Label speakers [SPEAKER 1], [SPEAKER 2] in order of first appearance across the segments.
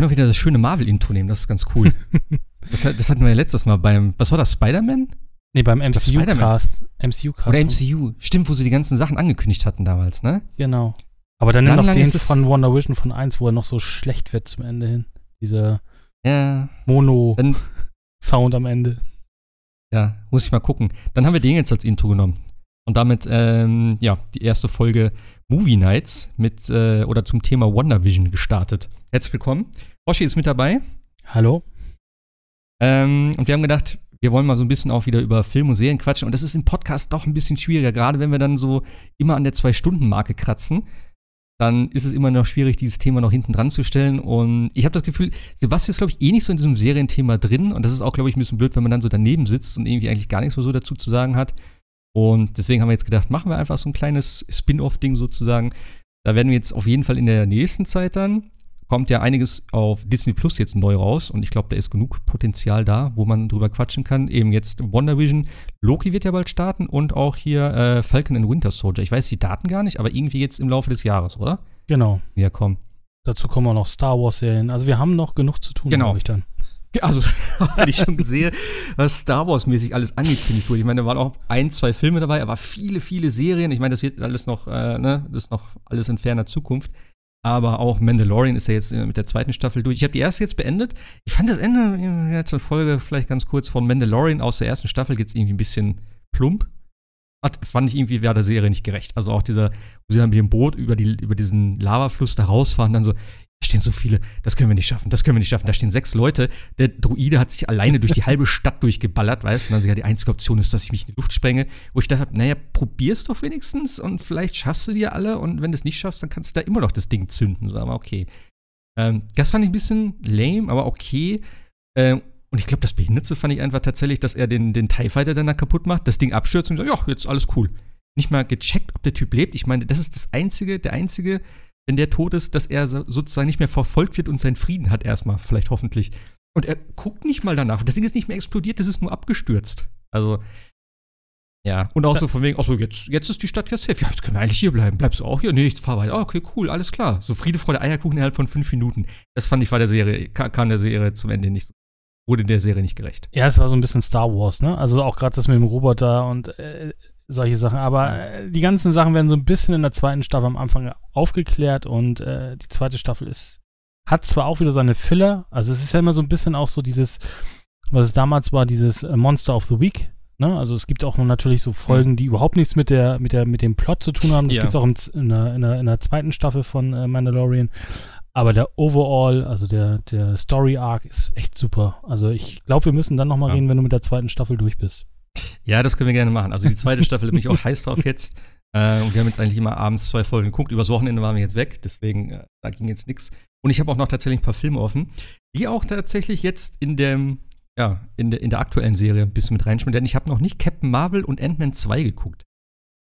[SPEAKER 1] können auch wieder das schöne Marvel-Intro nehmen, das ist ganz cool. das, das, hatten wir ja letztes Mal beim, was war das, Spider-Man?
[SPEAKER 2] Nee, beim MCU-Cast.
[SPEAKER 1] MCU-Cast. Oder MCU. Stimmt, wo sie die ganzen Sachen angekündigt hatten damals, ne?
[SPEAKER 2] Genau. Aber dann lang, noch den von Wonder Vision von 1, wo er noch so schlecht wird zum Ende hin. Diese
[SPEAKER 1] ja,
[SPEAKER 2] Mono-Sound am Ende.
[SPEAKER 1] Ja, muss ich mal gucken. Dann haben wir den jetzt als Intro genommen. Und damit, ähm, ja, die erste Folge Movie Nights mit, äh, oder zum Thema WandaVision gestartet. Herzlich willkommen. Hoshi ist mit dabei.
[SPEAKER 2] Hallo.
[SPEAKER 1] Ähm, und wir haben gedacht, wir wollen mal so ein bisschen auch wieder über Film und Serien quatschen. Und das ist im Podcast doch ein bisschen schwieriger, gerade wenn wir dann so immer an der Zwei-Stunden-Marke kratzen. Dann ist es immer noch schwierig, dieses Thema noch hinten dran zu stellen. Und ich habe das Gefühl, Sebastian ist, glaube ich, eh nicht so in diesem Serienthema drin. Und das ist auch, glaube ich, ein bisschen blöd, wenn man dann so daneben sitzt und irgendwie eigentlich gar nichts mehr so dazu zu sagen hat. Und deswegen haben wir jetzt gedacht, machen wir einfach so ein kleines Spin-off-Ding sozusagen. Da werden wir jetzt auf jeden Fall in der nächsten Zeit dann, kommt ja einiges auf Disney Plus jetzt neu raus und ich glaube, da ist genug Potenzial da, wo man drüber quatschen kann. Eben jetzt WandaVision, Loki wird ja bald starten und auch hier äh, Falcon and Winter Soldier. Ich weiß die Daten gar nicht, aber irgendwie jetzt im Laufe des Jahres, oder?
[SPEAKER 2] Genau.
[SPEAKER 1] Ja, komm.
[SPEAKER 2] Dazu kommen auch noch Star Wars-Serien. Also wir haben noch genug zu tun,
[SPEAKER 1] genau. glaube
[SPEAKER 2] ich dann.
[SPEAKER 1] Also, wenn ich schon sehe, was Star Wars-mäßig alles angekündigt wurde. Ich meine, da waren auch ein, zwei Filme dabei, aber viele, viele Serien. Ich meine, das wird alles noch, äh, ne, das ist noch alles in ferner Zukunft. Aber auch Mandalorian ist ja jetzt äh, mit der zweiten Staffel durch. Ich habe die erste jetzt beendet. Ich fand das Ende ja, zur Folge vielleicht ganz kurz von Mandalorian aus der ersten Staffel jetzt irgendwie ein bisschen plump. Hat, fand ich irgendwie, wäre der Serie nicht gerecht. Also auch dieser, wo sie dann mit dem Boot über, die, über diesen Lavafluss da rausfahren, dann so, da stehen so viele, das können wir nicht schaffen, das können wir nicht schaffen. Da stehen sechs Leute. Der Druide hat sich alleine durch die halbe Stadt durchgeballert, weißt du? Und dann ja, die einzige Option ist, dass ich mich in die Luft sprenge. Wo ich dachte, naja, probier's doch wenigstens und vielleicht schaffst du die alle und wenn du es nicht schaffst, dann kannst du da immer noch das Ding zünden. So, aber okay. Ähm, das fand ich ein bisschen lame, aber okay. Ähm, und ich glaube, das Behinderte fand ich einfach tatsächlich, dass er den, den TIE Fighter dann da kaputt macht, das Ding abstürzt und sagt, ja, jetzt alles cool. Nicht mal gecheckt, ob der Typ lebt. Ich meine, das ist das einzige, der einzige wenn der tot ist, dass er sozusagen nicht mehr verfolgt wird und seinen Frieden hat erstmal, vielleicht hoffentlich. Und er guckt nicht mal danach. Das Ding ist nicht mehr explodiert, das ist nur abgestürzt. Also, ja. Und auch so von wegen, achso, jetzt, jetzt ist die Stadt ja safe. Ja, jetzt können wir eigentlich hier bleiben. Bleibst du auch hier? Nee, ich fahr weiter. Oh, okay, cool, alles klar. So Friede, Freude, Eierkuchen innerhalb von fünf Minuten. Das fand ich war der Serie, kam der Serie zum Ende nicht so wurde der Serie nicht gerecht.
[SPEAKER 2] Ja, es war so ein bisschen Star Wars, ne? Also auch gerade das mit dem Roboter und äh, solche Sachen. Aber äh, die ganzen Sachen werden so ein bisschen in der zweiten Staffel am Anfang aufgeklärt und äh, die zweite Staffel ist, hat zwar auch wieder seine Filler, also es ist ja immer so ein bisschen auch so dieses, was es damals war, dieses äh, Monster of the Week. Ne? Also es gibt auch natürlich so Folgen, mhm. die überhaupt nichts mit der, mit der, mit dem Plot zu tun haben. Das ja. gibt es auch in, in, der, in, der, in, der, zweiten Staffel von äh, Mandalorian. Aber der Overall, also der, der Story Arc ist echt super. Also ich glaube, wir müssen dann nochmal ja. reden, wenn du mit der zweiten Staffel durch bist.
[SPEAKER 1] Ja, das können wir gerne machen. Also die zweite Staffel bin ich auch heiß drauf jetzt. Äh, und wir haben jetzt eigentlich immer abends zwei Folgen geguckt. Übers Wochenende waren wir jetzt weg, deswegen äh, da ging jetzt nichts. Und ich habe auch noch tatsächlich ein paar Filme offen, die auch tatsächlich jetzt in dem, ja, in, de, in der aktuellen Serie ein bisschen mit reinspielen. Denn ich habe noch nicht Captain Marvel und Ant-Man 2 geguckt.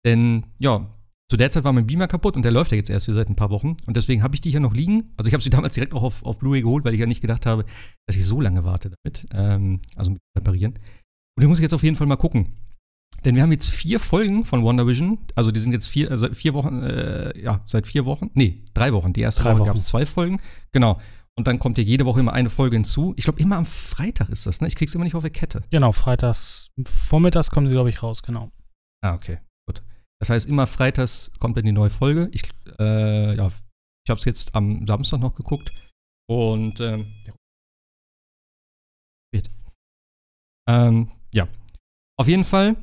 [SPEAKER 1] Denn, ja, zu der Zeit war mein Beamer kaputt und der läuft ja jetzt erst für seit ein paar Wochen. Und deswegen habe ich die hier noch liegen. Also ich habe sie damals direkt auch auf, auf Blu-ray geholt, weil ich ja nicht gedacht habe, dass ich so lange warte damit. Ähm, also mit reparieren. Und den muss ich jetzt auf jeden Fall mal gucken. Denn wir haben jetzt vier Folgen von WandaVision. Also die sind jetzt vier, also vier Wochen, äh, ja, seit vier Wochen. Nee, drei Wochen. Die erste drei Woche gab es zwei Folgen. Genau. Und dann kommt ja jede Woche immer eine Folge hinzu. Ich glaube, immer am Freitag ist das, ne? Ich krieg's immer nicht auf der Kette.
[SPEAKER 2] Genau, freitags. Vormittags kommen sie, glaube ich, raus, genau.
[SPEAKER 1] Ah, okay. Gut. Das heißt, immer freitags kommt dann die neue Folge. Ich, äh, ja, ich habe es jetzt am Samstag noch geguckt. Und, ähm, ähm, ja. Auf jeden Fall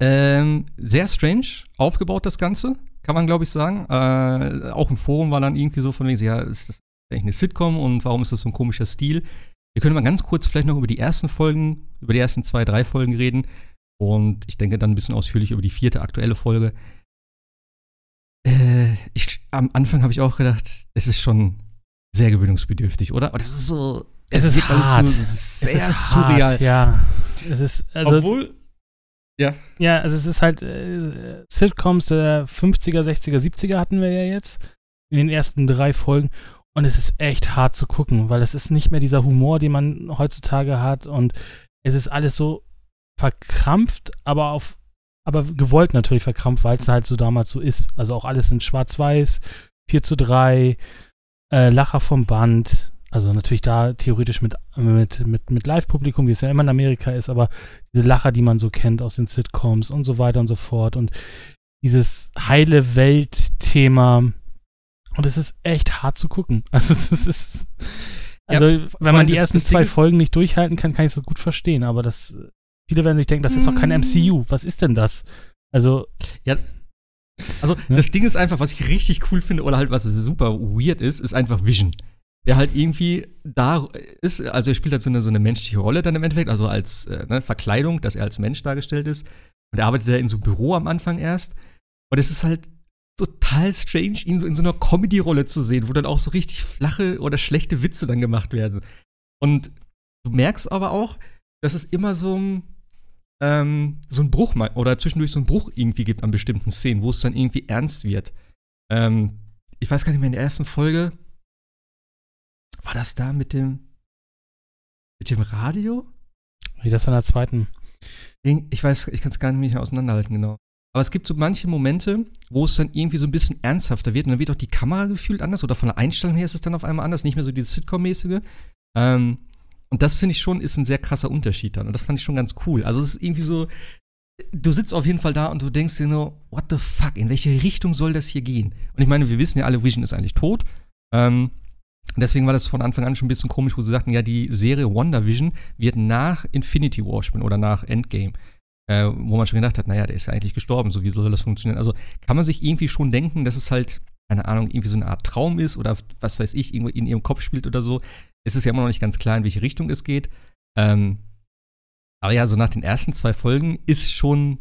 [SPEAKER 1] ähm, sehr strange aufgebaut, das Ganze, kann man, glaube ich, sagen. Äh, auch im Forum war dann irgendwie so von wegen, ja, ist das eigentlich eine Sitcom und warum ist das so ein komischer Stil? Wir können mal ganz kurz vielleicht noch über die ersten Folgen, über die ersten zwei, drei Folgen reden. Und ich denke dann ein bisschen ausführlich über die vierte aktuelle Folge. Äh, ich, am Anfang habe ich auch gedacht, es ist schon sehr gewöhnungsbedürftig, oder? Aber das ist so.
[SPEAKER 2] Es, ist hart.
[SPEAKER 1] So sehr es ist surreal. Hart,
[SPEAKER 2] ja. Es ist, also,
[SPEAKER 1] Obwohl. Ja.
[SPEAKER 2] Ja, also es ist halt äh, Sitcoms der 50er, 60er, 70er hatten wir ja jetzt in den ersten drei Folgen und es ist echt hart zu gucken, weil es ist nicht mehr dieser Humor, den man heutzutage hat und es ist alles so verkrampft, aber auf aber gewollt natürlich verkrampft, weil es halt so damals so ist. Also auch alles in schwarz-weiß, 4 zu 3, äh, Lacher vom Band, also natürlich da theoretisch mit, mit, mit, mit Live-Publikum, wie es ja immer in Amerika ist, aber diese Lacher, die man so kennt aus den Sitcoms und so weiter und so fort und dieses heile Welt-Thema. Und es ist echt hart zu gucken. Also es ist. Also, ja, wenn man die ersten zwei Folgen nicht durchhalten kann, kann ich es gut verstehen. Aber das, viele werden sich denken, das ist doch kein MCU. Mm. Was ist denn das? Also.
[SPEAKER 1] Ja, also, ne? das Ding ist einfach, was ich richtig cool finde oder halt was super weird ist, ist einfach Vision der halt irgendwie da ist, also er spielt halt so eine, so eine menschliche Rolle dann im Endeffekt, also als äh, ne, Verkleidung, dass er als Mensch dargestellt ist. Und er arbeitet ja in so einem Büro am Anfang erst. Und es ist halt total strange, ihn so in so einer Comedy-Rolle zu sehen, wo dann auch so richtig flache oder schlechte Witze dann gemacht werden. Und du merkst aber auch, dass es immer so ein, ähm, so ein Bruch oder zwischendurch so ein Bruch irgendwie gibt an bestimmten Szenen, wo es dann irgendwie ernst wird. Ähm, ich weiß gar nicht mehr, in der ersten Folge, war das da mit dem mit dem Radio?
[SPEAKER 2] Wie das war in der zweiten.
[SPEAKER 1] Ich weiß, ich kann es gar nicht mehr auseinanderhalten, genau. Aber es gibt so manche Momente, wo es dann irgendwie so ein bisschen ernsthafter wird und dann wird auch die Kamera gefühlt anders oder von der Einstellung her ist es dann auf einmal anders, nicht mehr so dieses Sitcom-mäßige. Ähm, und das finde ich schon ist ein sehr krasser Unterschied dann und das fand ich schon ganz cool. Also es ist irgendwie so, du sitzt auf jeden Fall da und du denkst dir nur, what the fuck, in welche Richtung soll das hier gehen? Und ich meine, wir wissen ja alle, Vision ist eigentlich tot. Ähm, Deswegen war das von Anfang an schon ein bisschen komisch, wo sie sagten, ja, die Serie WandaVision wird nach Infinity War spielen oder nach Endgame. Äh, wo man schon gedacht hat, naja, der ist ja eigentlich gestorben, so wie soll das funktionieren? Also kann man sich irgendwie schon denken, dass es halt, keine Ahnung, irgendwie so eine Art Traum ist oder was weiß ich, irgendwo in ihrem Kopf spielt oder so. Es ist ja immer noch nicht ganz klar, in welche Richtung es geht. Ähm, aber ja, so nach den ersten zwei Folgen ist schon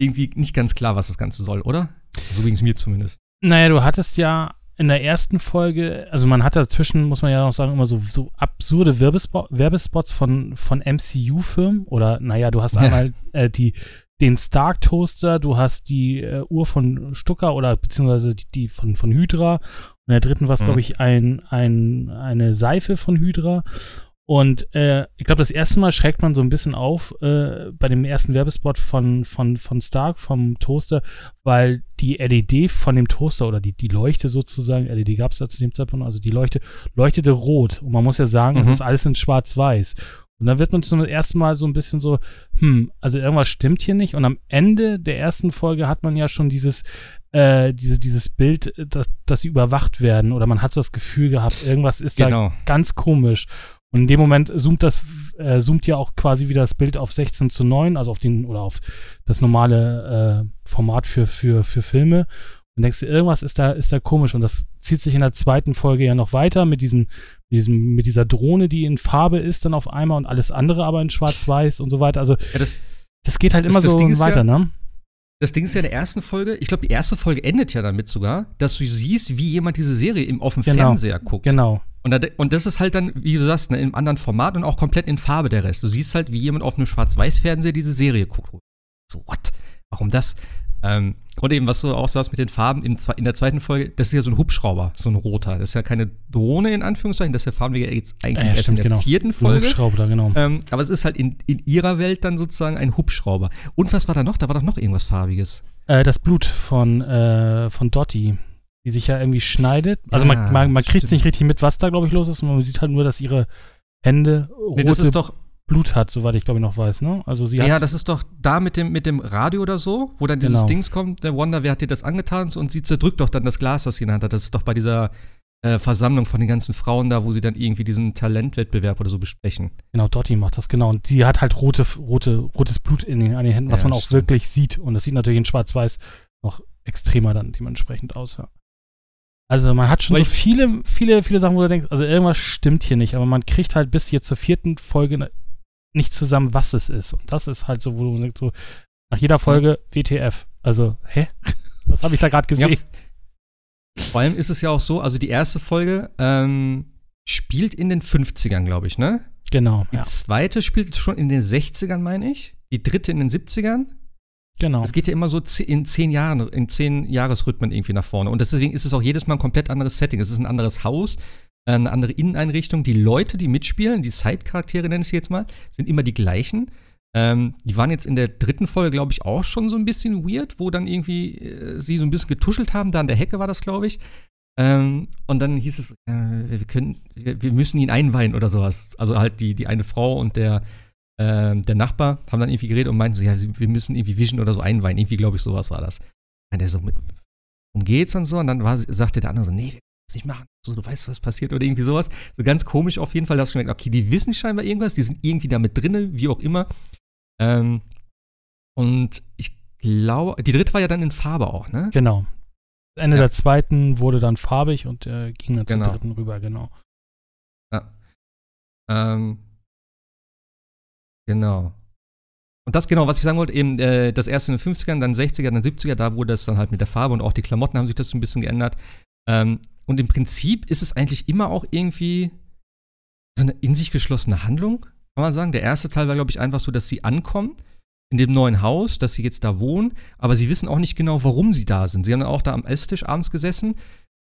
[SPEAKER 1] irgendwie nicht ganz klar, was das Ganze soll, oder? So ging es mir zumindest.
[SPEAKER 2] Naja, du hattest ja in der ersten Folge, also man hat dazwischen, muss man ja noch sagen, immer so, so absurde Werbespo Werbespots von, von MCU-Firmen. Oder, naja, du hast ja. einmal äh, die, den Stark Toaster, du hast die äh, Uhr von Stucker oder beziehungsweise die, die von, von Hydra. Und in der dritten war es, mhm. glaube ich, ein, ein, eine Seife von Hydra. Und äh, ich glaube, das erste Mal schreckt man so ein bisschen auf äh, bei dem ersten Werbespot von, von, von Stark, vom Toaster, weil die LED von dem Toaster oder die, die Leuchte sozusagen, LED gab es da zu dem Zeitpunkt, also die Leuchte leuchtete rot. Und man muss ja sagen, mhm. es ist alles in schwarz-weiß. Und dann wird man zum ersten Mal so ein bisschen so, hm, also irgendwas stimmt hier nicht. Und am Ende der ersten Folge hat man ja schon dieses, äh, diese, dieses Bild, dass, dass sie überwacht werden. Oder man hat so das Gefühl gehabt, irgendwas ist genau. da ganz komisch. Und in dem Moment zoomt das, äh, zoomt ja auch quasi wieder das Bild auf 16 zu 9, also auf den, oder auf das normale äh, Format für, für, für Filme. Und denkst du, irgendwas ist da, ist da komisch. Und das zieht sich in der zweiten Folge ja noch weiter mit diesem, mit diesem, mit dieser Drohne, die in Farbe ist dann auf einmal und alles andere aber in Schwarz-Weiß und so weiter. Also, ja, das, das geht halt immer das, das so weiter, ja, ne?
[SPEAKER 1] Das Ding ist ja in der ersten Folge, ich glaube, die erste Folge endet ja damit sogar, dass du siehst, wie jemand diese Serie im offenen genau, Fernseher guckt.
[SPEAKER 2] Genau.
[SPEAKER 1] Und, da, und, das ist halt dann, wie du sagst, ne, im anderen Format und auch komplett in Farbe der Rest. Du siehst halt, wie jemand auf einem Schwarz-Weiß-Fernseher diese Serie guckt. So, what? Warum das? Ähm, und eben, was du auch sagst mit den Farben in, in, der zweiten Folge, das ist ja so ein Hubschrauber, so ein roter. Das ist ja keine Drohne in Anführungszeichen, das wir ja jetzt eigentlich ja, erst stimmt, in der genau. vierten Folge.
[SPEAKER 2] Hubschrauber, genau.
[SPEAKER 1] Ähm, aber es ist halt in, in, ihrer Welt dann sozusagen ein Hubschrauber. Und was war da noch? Da war doch noch irgendwas Farbiges.
[SPEAKER 2] Äh, das Blut von, äh, von Dottie die sich ja irgendwie schneidet. Also ja, man, man, man kriegt es nicht richtig mit, was da, glaube ich, los ist. Man sieht halt nur, dass ihre Hände
[SPEAKER 1] rote nee, das ist doch
[SPEAKER 2] Blut hat, soweit ich glaube ich noch weiß, ne? Also sie
[SPEAKER 1] Ja, das ist doch da mit dem, mit dem Radio oder so, wo dann dieses genau. Dings kommt, der Wonder, wer hat dir das angetan? Und sie zerdrückt doch dann das Glas, das sie in der Hand hat. Das ist doch bei dieser äh, Versammlung von den ganzen Frauen da, wo sie dann irgendwie diesen Talentwettbewerb oder so besprechen.
[SPEAKER 2] Genau, Dottie macht das, genau. Und die hat halt rote, rote, rotes Blut in den, an den Händen, was ja, man auch stimmt. wirklich sieht. Und das sieht natürlich in Schwarz-Weiß noch extremer dann dementsprechend aus, ja. Also man hat schon Weil so viele, viele, viele Sachen, wo du denkst, also irgendwas stimmt hier nicht, aber man kriegt halt bis jetzt zur vierten Folge nicht zusammen, was es ist. Und das ist halt so, wo du so, nach jeder Folge WTF. Also, hä? Was habe ich da gerade gesehen?
[SPEAKER 1] Ja, vor allem ist es ja auch so, also die erste Folge ähm, spielt in den 50ern, glaube ich, ne?
[SPEAKER 2] Genau.
[SPEAKER 1] Die
[SPEAKER 2] Ja.
[SPEAKER 1] zweite spielt schon in den 60ern, meine ich. Die dritte in den 70ern.
[SPEAKER 2] Genau.
[SPEAKER 1] Es geht ja immer so in zehn Jahren, in zehn Jahresrhythmen irgendwie nach vorne. Und deswegen ist es auch jedes Mal ein komplett anderes Setting. Es ist ein anderes Haus, eine andere Inneneinrichtung. Die Leute, die mitspielen, die Side-Charaktere nenne ich sie jetzt mal, sind immer die gleichen. Ähm, die waren jetzt in der dritten Folge, glaube ich, auch schon so ein bisschen weird, wo dann irgendwie äh, sie so ein bisschen getuschelt haben. Da an der Hecke war das, glaube ich. Ähm, und dann hieß es, äh, wir können, wir, wir müssen ihn einweihen oder sowas. Also halt die, die eine Frau und der, ähm, der Nachbar haben dann irgendwie geredet und meinten so, ja, wir müssen irgendwie Vision oder so einweihen. Irgendwie, glaube ich, sowas war das. Und der so, mit, um geht's und so. Und dann war, sagte der andere so, nee, das nicht machen. So, du weißt, was passiert oder irgendwie sowas. So ganz komisch auf jeden Fall. Da hast du gemerkt, okay, die wissen scheinbar irgendwas, die sind irgendwie da mit drinne, wie auch immer. Ähm, und ich glaube, die dritte war ja dann in Farbe auch, ne?
[SPEAKER 2] Genau. Ende
[SPEAKER 1] Ja.
[SPEAKER 2] der zweiten wurde dann farbig und äh, ging dann zur
[SPEAKER 1] Genau.
[SPEAKER 2] dritten rüber, genau.
[SPEAKER 1] Ähm, genau. Und das genau, was ich sagen wollte, eben äh, das erste in den 50ern, dann 60er, dann 70er, da wurde es dann halt mit der Farbe und auch die Klamotten haben sich das so ein bisschen geändert. Ähm, und im Prinzip ist es eigentlich immer auch irgendwie so eine in sich geschlossene Handlung, kann man sagen. Der erste Teil war, glaube ich, einfach so, dass sie ankommen in dem neuen Haus, dass sie jetzt da wohnen, aber sie wissen auch nicht genau, warum sie da sind. Sie haben dann auch da am Esstisch abends gesessen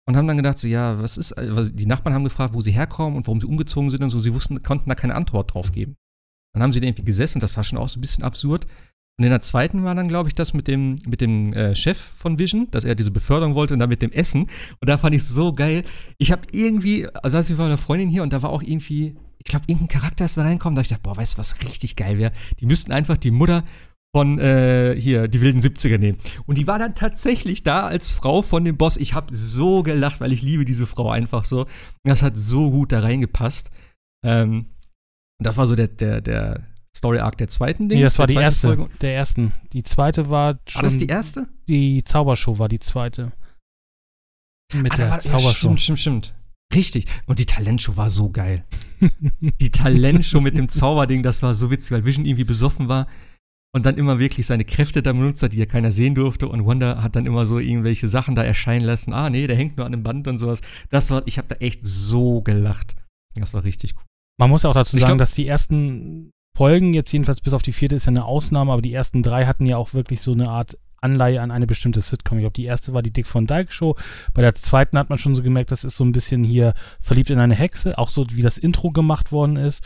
[SPEAKER 1] und haben dann gedacht, so, ja, was ist, was, die Nachbarn haben gefragt, wo sie herkommen und warum sie umgezogen sind und so. Sie wussten, konnten da keine Antwort drauf geben. Dann haben sie da irgendwie gesessen, das war schon auch so ein bisschen absurd. Und in der zweiten war dann, glaube ich, das mit dem, mit dem äh, Chef von Vision, dass er diese Beförderung wollte und dann mit dem Essen. Und da fand ich es so geil. Ich habe irgendwie, also als wir mit einer Freundin hier und da war auch irgendwie, ich glaube, irgendein Charakter ist da reinkommen, da ich dachte, boah, weißt du, was richtig geil wäre? Die müssten einfach die Mutter von äh, hier, die wilden 70er nehmen. Und die war dann tatsächlich da als Frau von dem Boss. Ich habe so gelacht, weil ich liebe diese Frau einfach so. Das hat so gut da reingepasst. Ähm, das war so der, der, der Story-Arc der zweiten Ding.
[SPEAKER 2] Nee, das war die erste,
[SPEAKER 1] Folge.
[SPEAKER 2] der ersten. Die zweite war schon.
[SPEAKER 1] War das die erste?
[SPEAKER 2] die Zaubershow war die zweite. Mit
[SPEAKER 1] Ah,
[SPEAKER 2] der
[SPEAKER 1] war- ja,
[SPEAKER 2] Zaubershow.
[SPEAKER 1] stimmt, stimmt, stimmt. Richtig. Und die Talentshow war so geil. Die Talentshow mit dem Zauberding, das war so witzig, weil Vision irgendwie besoffen war und dann immer wirklich seine Kräfte da benutzt hat, die ja keiner sehen durfte. Und Wanda hat dann immer so irgendwelche Sachen da erscheinen lassen. Ah, nee, der hängt nur an einem Band und sowas. Das war, ich habe da echt so gelacht. Das war richtig cool.
[SPEAKER 2] Man muss ja auch dazu sagen,
[SPEAKER 1] glaub-
[SPEAKER 2] dass die ersten Folgen, jetzt jedenfalls bis auf die vierte, ist ja eine Ausnahme, aber die ersten drei hatten ja auch wirklich so eine Art Anleihe an eine bestimmte Sitcom. Ich glaube, die erste war die Dick von Dyke Show. Bei der zweiten hat man schon so gemerkt, das ist so ein bisschen hier verliebt in eine Hexe, auch so wie das Intro gemacht worden ist.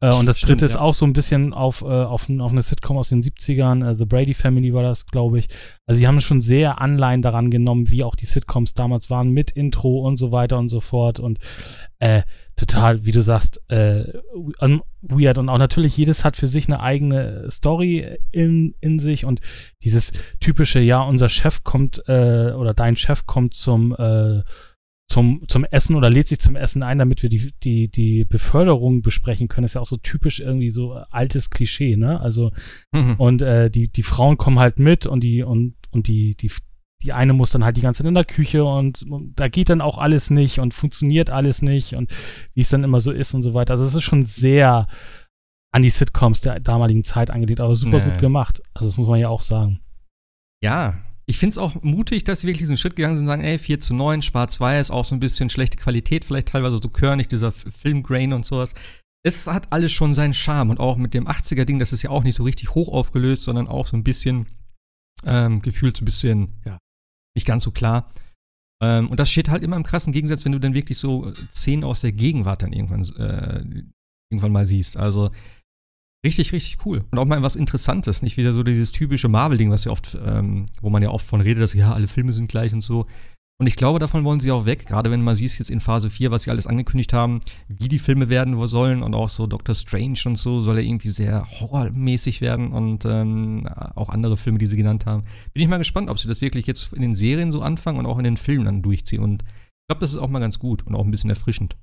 [SPEAKER 2] Äh, und das
[SPEAKER 1] Stimmt,
[SPEAKER 2] dritte ist
[SPEAKER 1] ja.
[SPEAKER 2] auch so ein bisschen auf, äh, auf, auf eine Sitcom aus den 70ern. Äh, The Brady Family war das, glaube ich. Also, die haben schon sehr Anleihen daran genommen, wie auch die Sitcoms damals waren, mit Intro und so weiter und so fort. Und äh, total, wie du sagst, äh, weird. Und auch natürlich, jedes hat für sich eine eigene Story in, in sich. Und dieses typische, ja, unser Chef kommt, äh, oder dein Chef kommt zum, zum, zum Essen oder lädt sich zum Essen ein, damit wir die, die, die Beförderung besprechen können. ist ja auch so typisch irgendwie so äh, altes Klischee, ne? Also, und äh, die, die Frauen kommen halt mit und die, und, und die, die, die eine muss dann halt die ganze Zeit in der Küche und, und da geht dann auch alles nicht und funktioniert alles nicht und wie es dann immer so ist und so weiter. Also es ist schon sehr an die Sitcoms der damaligen Zeit angelegt, aber super
[SPEAKER 1] Nee.
[SPEAKER 2] gut gemacht. Also das muss man ja auch sagen.
[SPEAKER 1] Ja, ich finde es auch mutig, dass sie wirklich diesen Schritt gegangen sind und sagen, ey, 4 zu 9, schwarz-weiß, auch so ein bisschen schlechte Qualität, vielleicht teilweise so körnig, dieser Filmgrain und sowas. Es hat alles schon seinen Charme und auch mit dem 80er-Ding, das ist ja auch nicht so richtig hoch aufgelöst, sondern auch so ein bisschen ähm, gefühlt so ein bisschen, ja, nicht ganz so klar. Ähm, und das steht halt immer im krassen Gegensatz, wenn du dann wirklich so Szenen aus der Gegenwart dann irgendwann, äh, irgendwann mal siehst. Also richtig, richtig cool. Und auch mal was Interessantes, nicht wieder so dieses typische Marvel-Ding, was ja oft, ähm, wo man ja oft von redet, dass ja, alle Filme sind gleich und so. Und ich glaube, davon wollen sie auch weg, gerade wenn man sieht jetzt in Phase 4, was sie alles angekündigt haben, wie die Filme werden sollen und auch so Doctor Strange und so soll er irgendwie sehr horrormäßig werden und ähm, auch andere Filme, die sie genannt haben. Bin ich mal gespannt, ob sie das wirklich jetzt in den Serien so anfangen und auch in den Filmen dann durchziehen. Und ich glaube, das ist auch mal ganz gut und auch ein bisschen erfrischend.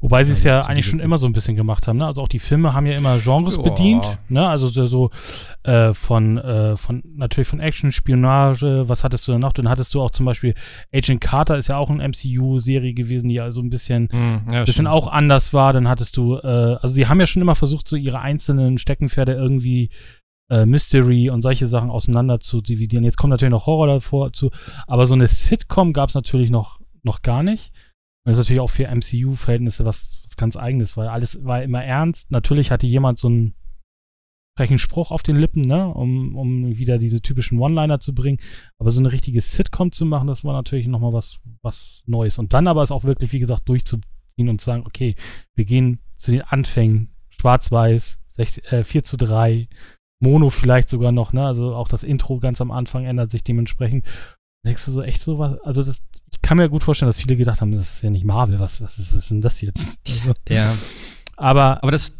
[SPEAKER 2] Wobei sie es
[SPEAKER 1] Ja,
[SPEAKER 2] ja eigentlich schon immer so ein bisschen gemacht haben. Ne? Also auch die Filme haben ja immer Genres
[SPEAKER 1] Ja.
[SPEAKER 2] bedient. Ne? Also so, äh, von, äh, von natürlich von Action, Spionage. Was hattest du denn noch? Dann hattest du auch zum Beispiel Agent Carter ist ja auch eine MCU-Serie gewesen, die ja so ein bisschen
[SPEAKER 1] ja,
[SPEAKER 2] bisschen auch anders war. Dann hattest du, äh, also sie haben ja schon immer versucht, so ihre einzelnen Steckenpferde irgendwie äh, Mystery und solche Sachen auseinander zu dividieren. Jetzt kommt natürlich noch Horror davor zu, aber so eine Sitcom gab es natürlich noch, noch gar nicht. Und das ist natürlich auch für MCU-Verhältnisse was, was ganz eigenes, weil alles war immer ernst. Natürlich hatte jemand so einen frechen Spruch auf den Lippen, ne, um, um wieder diese typischen One-Liner zu bringen. Aber so eine richtige Sitcom zu machen, das war natürlich nochmal was, was Neues. Und dann aber es auch wirklich, wie gesagt, durchzuziehen und zu sagen, okay, wir gehen zu den Anfängen, schwarz-weiß, äh, 4 zu 3, Mono vielleicht sogar noch, ne? Also auch das Intro ganz am Anfang ändert sich dementsprechend. Denkst du so echt so was? Also das, ich kann mir gut vorstellen, dass viele gedacht haben, das ist ja nicht Marvel, was, was, ist, was ist denn das jetzt? Also,
[SPEAKER 1] Ja.
[SPEAKER 2] aber
[SPEAKER 1] Aber das,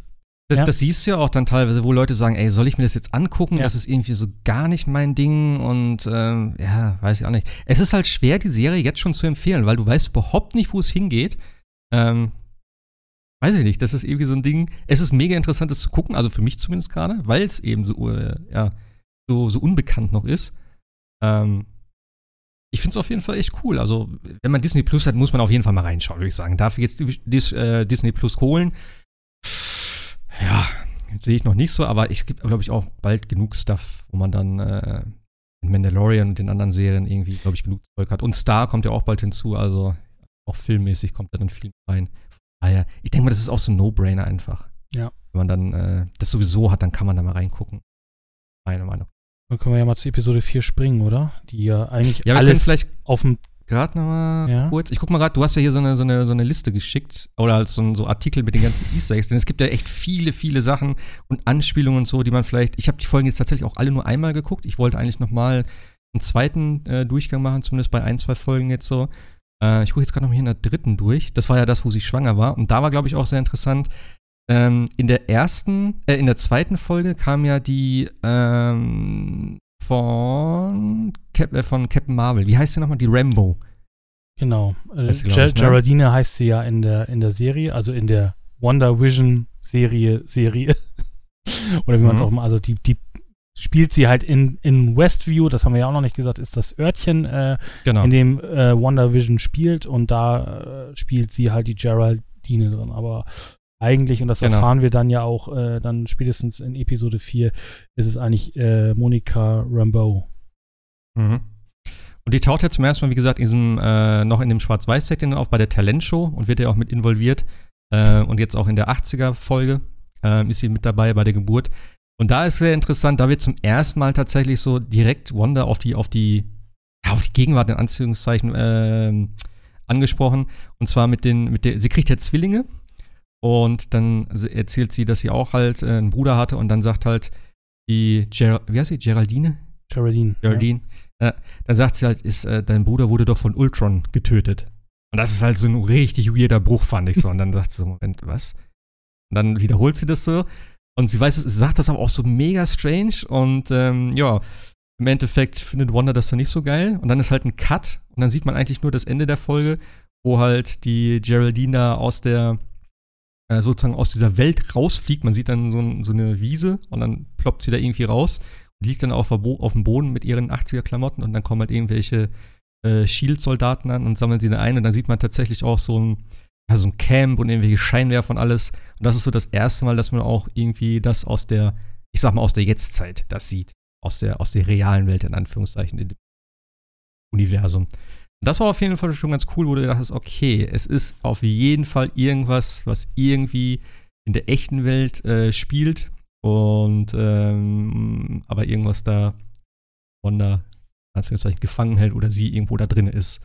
[SPEAKER 1] das,
[SPEAKER 2] Ja.
[SPEAKER 1] das siehst du ja auch dann teilweise, wo Leute sagen, ey, soll ich mir das jetzt angucken?
[SPEAKER 2] Ja.
[SPEAKER 1] Das ist irgendwie so gar nicht mein Ding und ähm, ja, weiß ich auch nicht. Es ist halt schwer, die Serie jetzt schon zu empfehlen, weil du weißt überhaupt nicht, wo es hingeht. Ähm, weiß ich nicht, das ist irgendwie so ein Ding. Es ist mega interessant, das zu gucken, also für mich zumindest gerade, weil es eben so, äh, ja, so, so unbekannt noch ist. Ähm, ich finde es auf jeden Fall echt cool. Also, wenn man Disney Plus hat, muss man auf jeden Fall mal reinschauen, würde ich sagen. Dafür jetzt die- Dis, äh, Disney Plus holen. Ja, sehe ich noch nicht so, aber es gibt, glaube ich, auch bald genug Stuff, wo man dann äh, in Mandalorian und den anderen Serien irgendwie, glaube ich, genug Zeug hat. Und Star kommt ja auch bald hinzu, also auch filmmäßig kommt da dann viel rein. Ah ja, ich denke mal, das ist auch so ein No-Brainer einfach.
[SPEAKER 2] Ja.
[SPEAKER 1] Wenn man dann äh, das sowieso hat, dann kann man da mal reingucken. Meine Meinung.
[SPEAKER 2] Dann können wir ja mal zu Episode 4 springen, oder? Die ja eigentlich
[SPEAKER 1] Ja, wir können
[SPEAKER 2] alles
[SPEAKER 1] vielleicht
[SPEAKER 2] auf dem
[SPEAKER 1] gerade noch mal
[SPEAKER 2] Ja.
[SPEAKER 1] kurz. Ich guck mal gerade, du hast ja hier so eine, so eine, so eine Liste geschickt oder als so, ein- so Artikel mit den ganzen Easter Eggs, denn es gibt ja echt viele, viele Sachen und Anspielungen und so, die man vielleicht. Ich habe die Folgen jetzt tatsächlich auch alle nur einmal geguckt. Ich wollte eigentlich noch mal einen zweiten äh, Durchgang machen, zumindest bei ein, zwei Folgen jetzt so. Äh, ich gucke jetzt gerade noch mal hier in der dritten durch. Das war ja das, wo sie schwanger war. Und da war, glaube ich, auch sehr interessant. Ähm, in der ersten, äh, in der zweiten Folge kam ja die ähm, von, Cap, äh, von Captain Marvel. Wie heißt sie nochmal? Die Rambo.
[SPEAKER 2] Genau.
[SPEAKER 1] Heißt
[SPEAKER 2] Ger
[SPEAKER 1] ich, ne?
[SPEAKER 2] Geraldine heißt sie ja in der, in der Serie, also in der Wonder Vision Serie, Serie. Oder wie man es
[SPEAKER 1] Mhm.
[SPEAKER 2] auch mal, also die, die spielt sie halt in, in Westview, das haben wir ja auch noch nicht gesagt, ist das Örtchen, äh,
[SPEAKER 1] Genau.
[SPEAKER 2] in dem äh, Wonder Vision spielt und da äh, spielt sie halt die Geraldine drin. Aber eigentlich, und das
[SPEAKER 1] Genau.
[SPEAKER 2] erfahren wir dann ja auch, äh, dann spätestens in Episode 4, ist es eigentlich äh, Monica Rambeau.
[SPEAKER 1] Mhm. Und die taucht ja zum ersten Mal, wie gesagt, in diesem, äh, noch in dem Schwarz-Weiß-Setting auf bei der Talentshow und wird ja auch mit involviert. Äh, und jetzt auch in der 80er-Folge äh, ist sie mit dabei bei der Geburt. Und da ist sehr interessant, da wird zum ersten Mal tatsächlich so direkt Wanda auf die, auf die, ja, auf die Gegenwart in Anführungszeichen ähm, angesprochen. Und zwar mit den, mit der, sie kriegt ja Zwillinge und dann erzählt sie, dass sie auch halt äh, einen Bruder hatte und dann sagt halt die, Ger wie heißt sie, Geraldine?
[SPEAKER 2] Geraldine.
[SPEAKER 1] Geraldine. Äh, dann sagt sie halt, ist, äh, dein Bruder wurde doch von Ultron getötet. Und das ist halt so ein richtig weirder Bruch, fand ich so. Und dann sagt sie so, Moment, was? Und dann wiederholt sie das so. Und sie weiß, es- sagt das aber auch so mega strange. Und ähm, ja, im Endeffekt findet Wanda das dann nicht so geil. Und dann ist halt ein Cut. Und dann sieht man eigentlich nur das Ende der Folge, wo halt die Geraldine da aus der, äh, sozusagen aus dieser Welt rausfliegt. Man sieht dann so, ein, so eine Wiese und dann ploppt sie da irgendwie raus liegt dann auf, auf dem Boden mit ihren 80er-Klamotten und dann kommen halt irgendwelche äh, Shield-Soldaten an und sammeln sie da ein und dann sieht man tatsächlich auch so ein, ja, so ein Camp und irgendwelche Scheinwerfer und alles. Und das ist so das erste Mal, dass man auch irgendwie das aus der, ich sag mal, aus der Jetztzeit das sieht. Aus der, aus der realen Welt, in Anführungszeichen, in dem Universum. Das war auf jeden Fall schon ganz cool, wo du dachtest, okay, es ist auf jeden Fall irgendwas, was irgendwie in der echten Welt äh, spielt und ähm, aber irgendwas da Wanda in Anführungszeichen gefangen hält oder sie irgendwo da drin ist.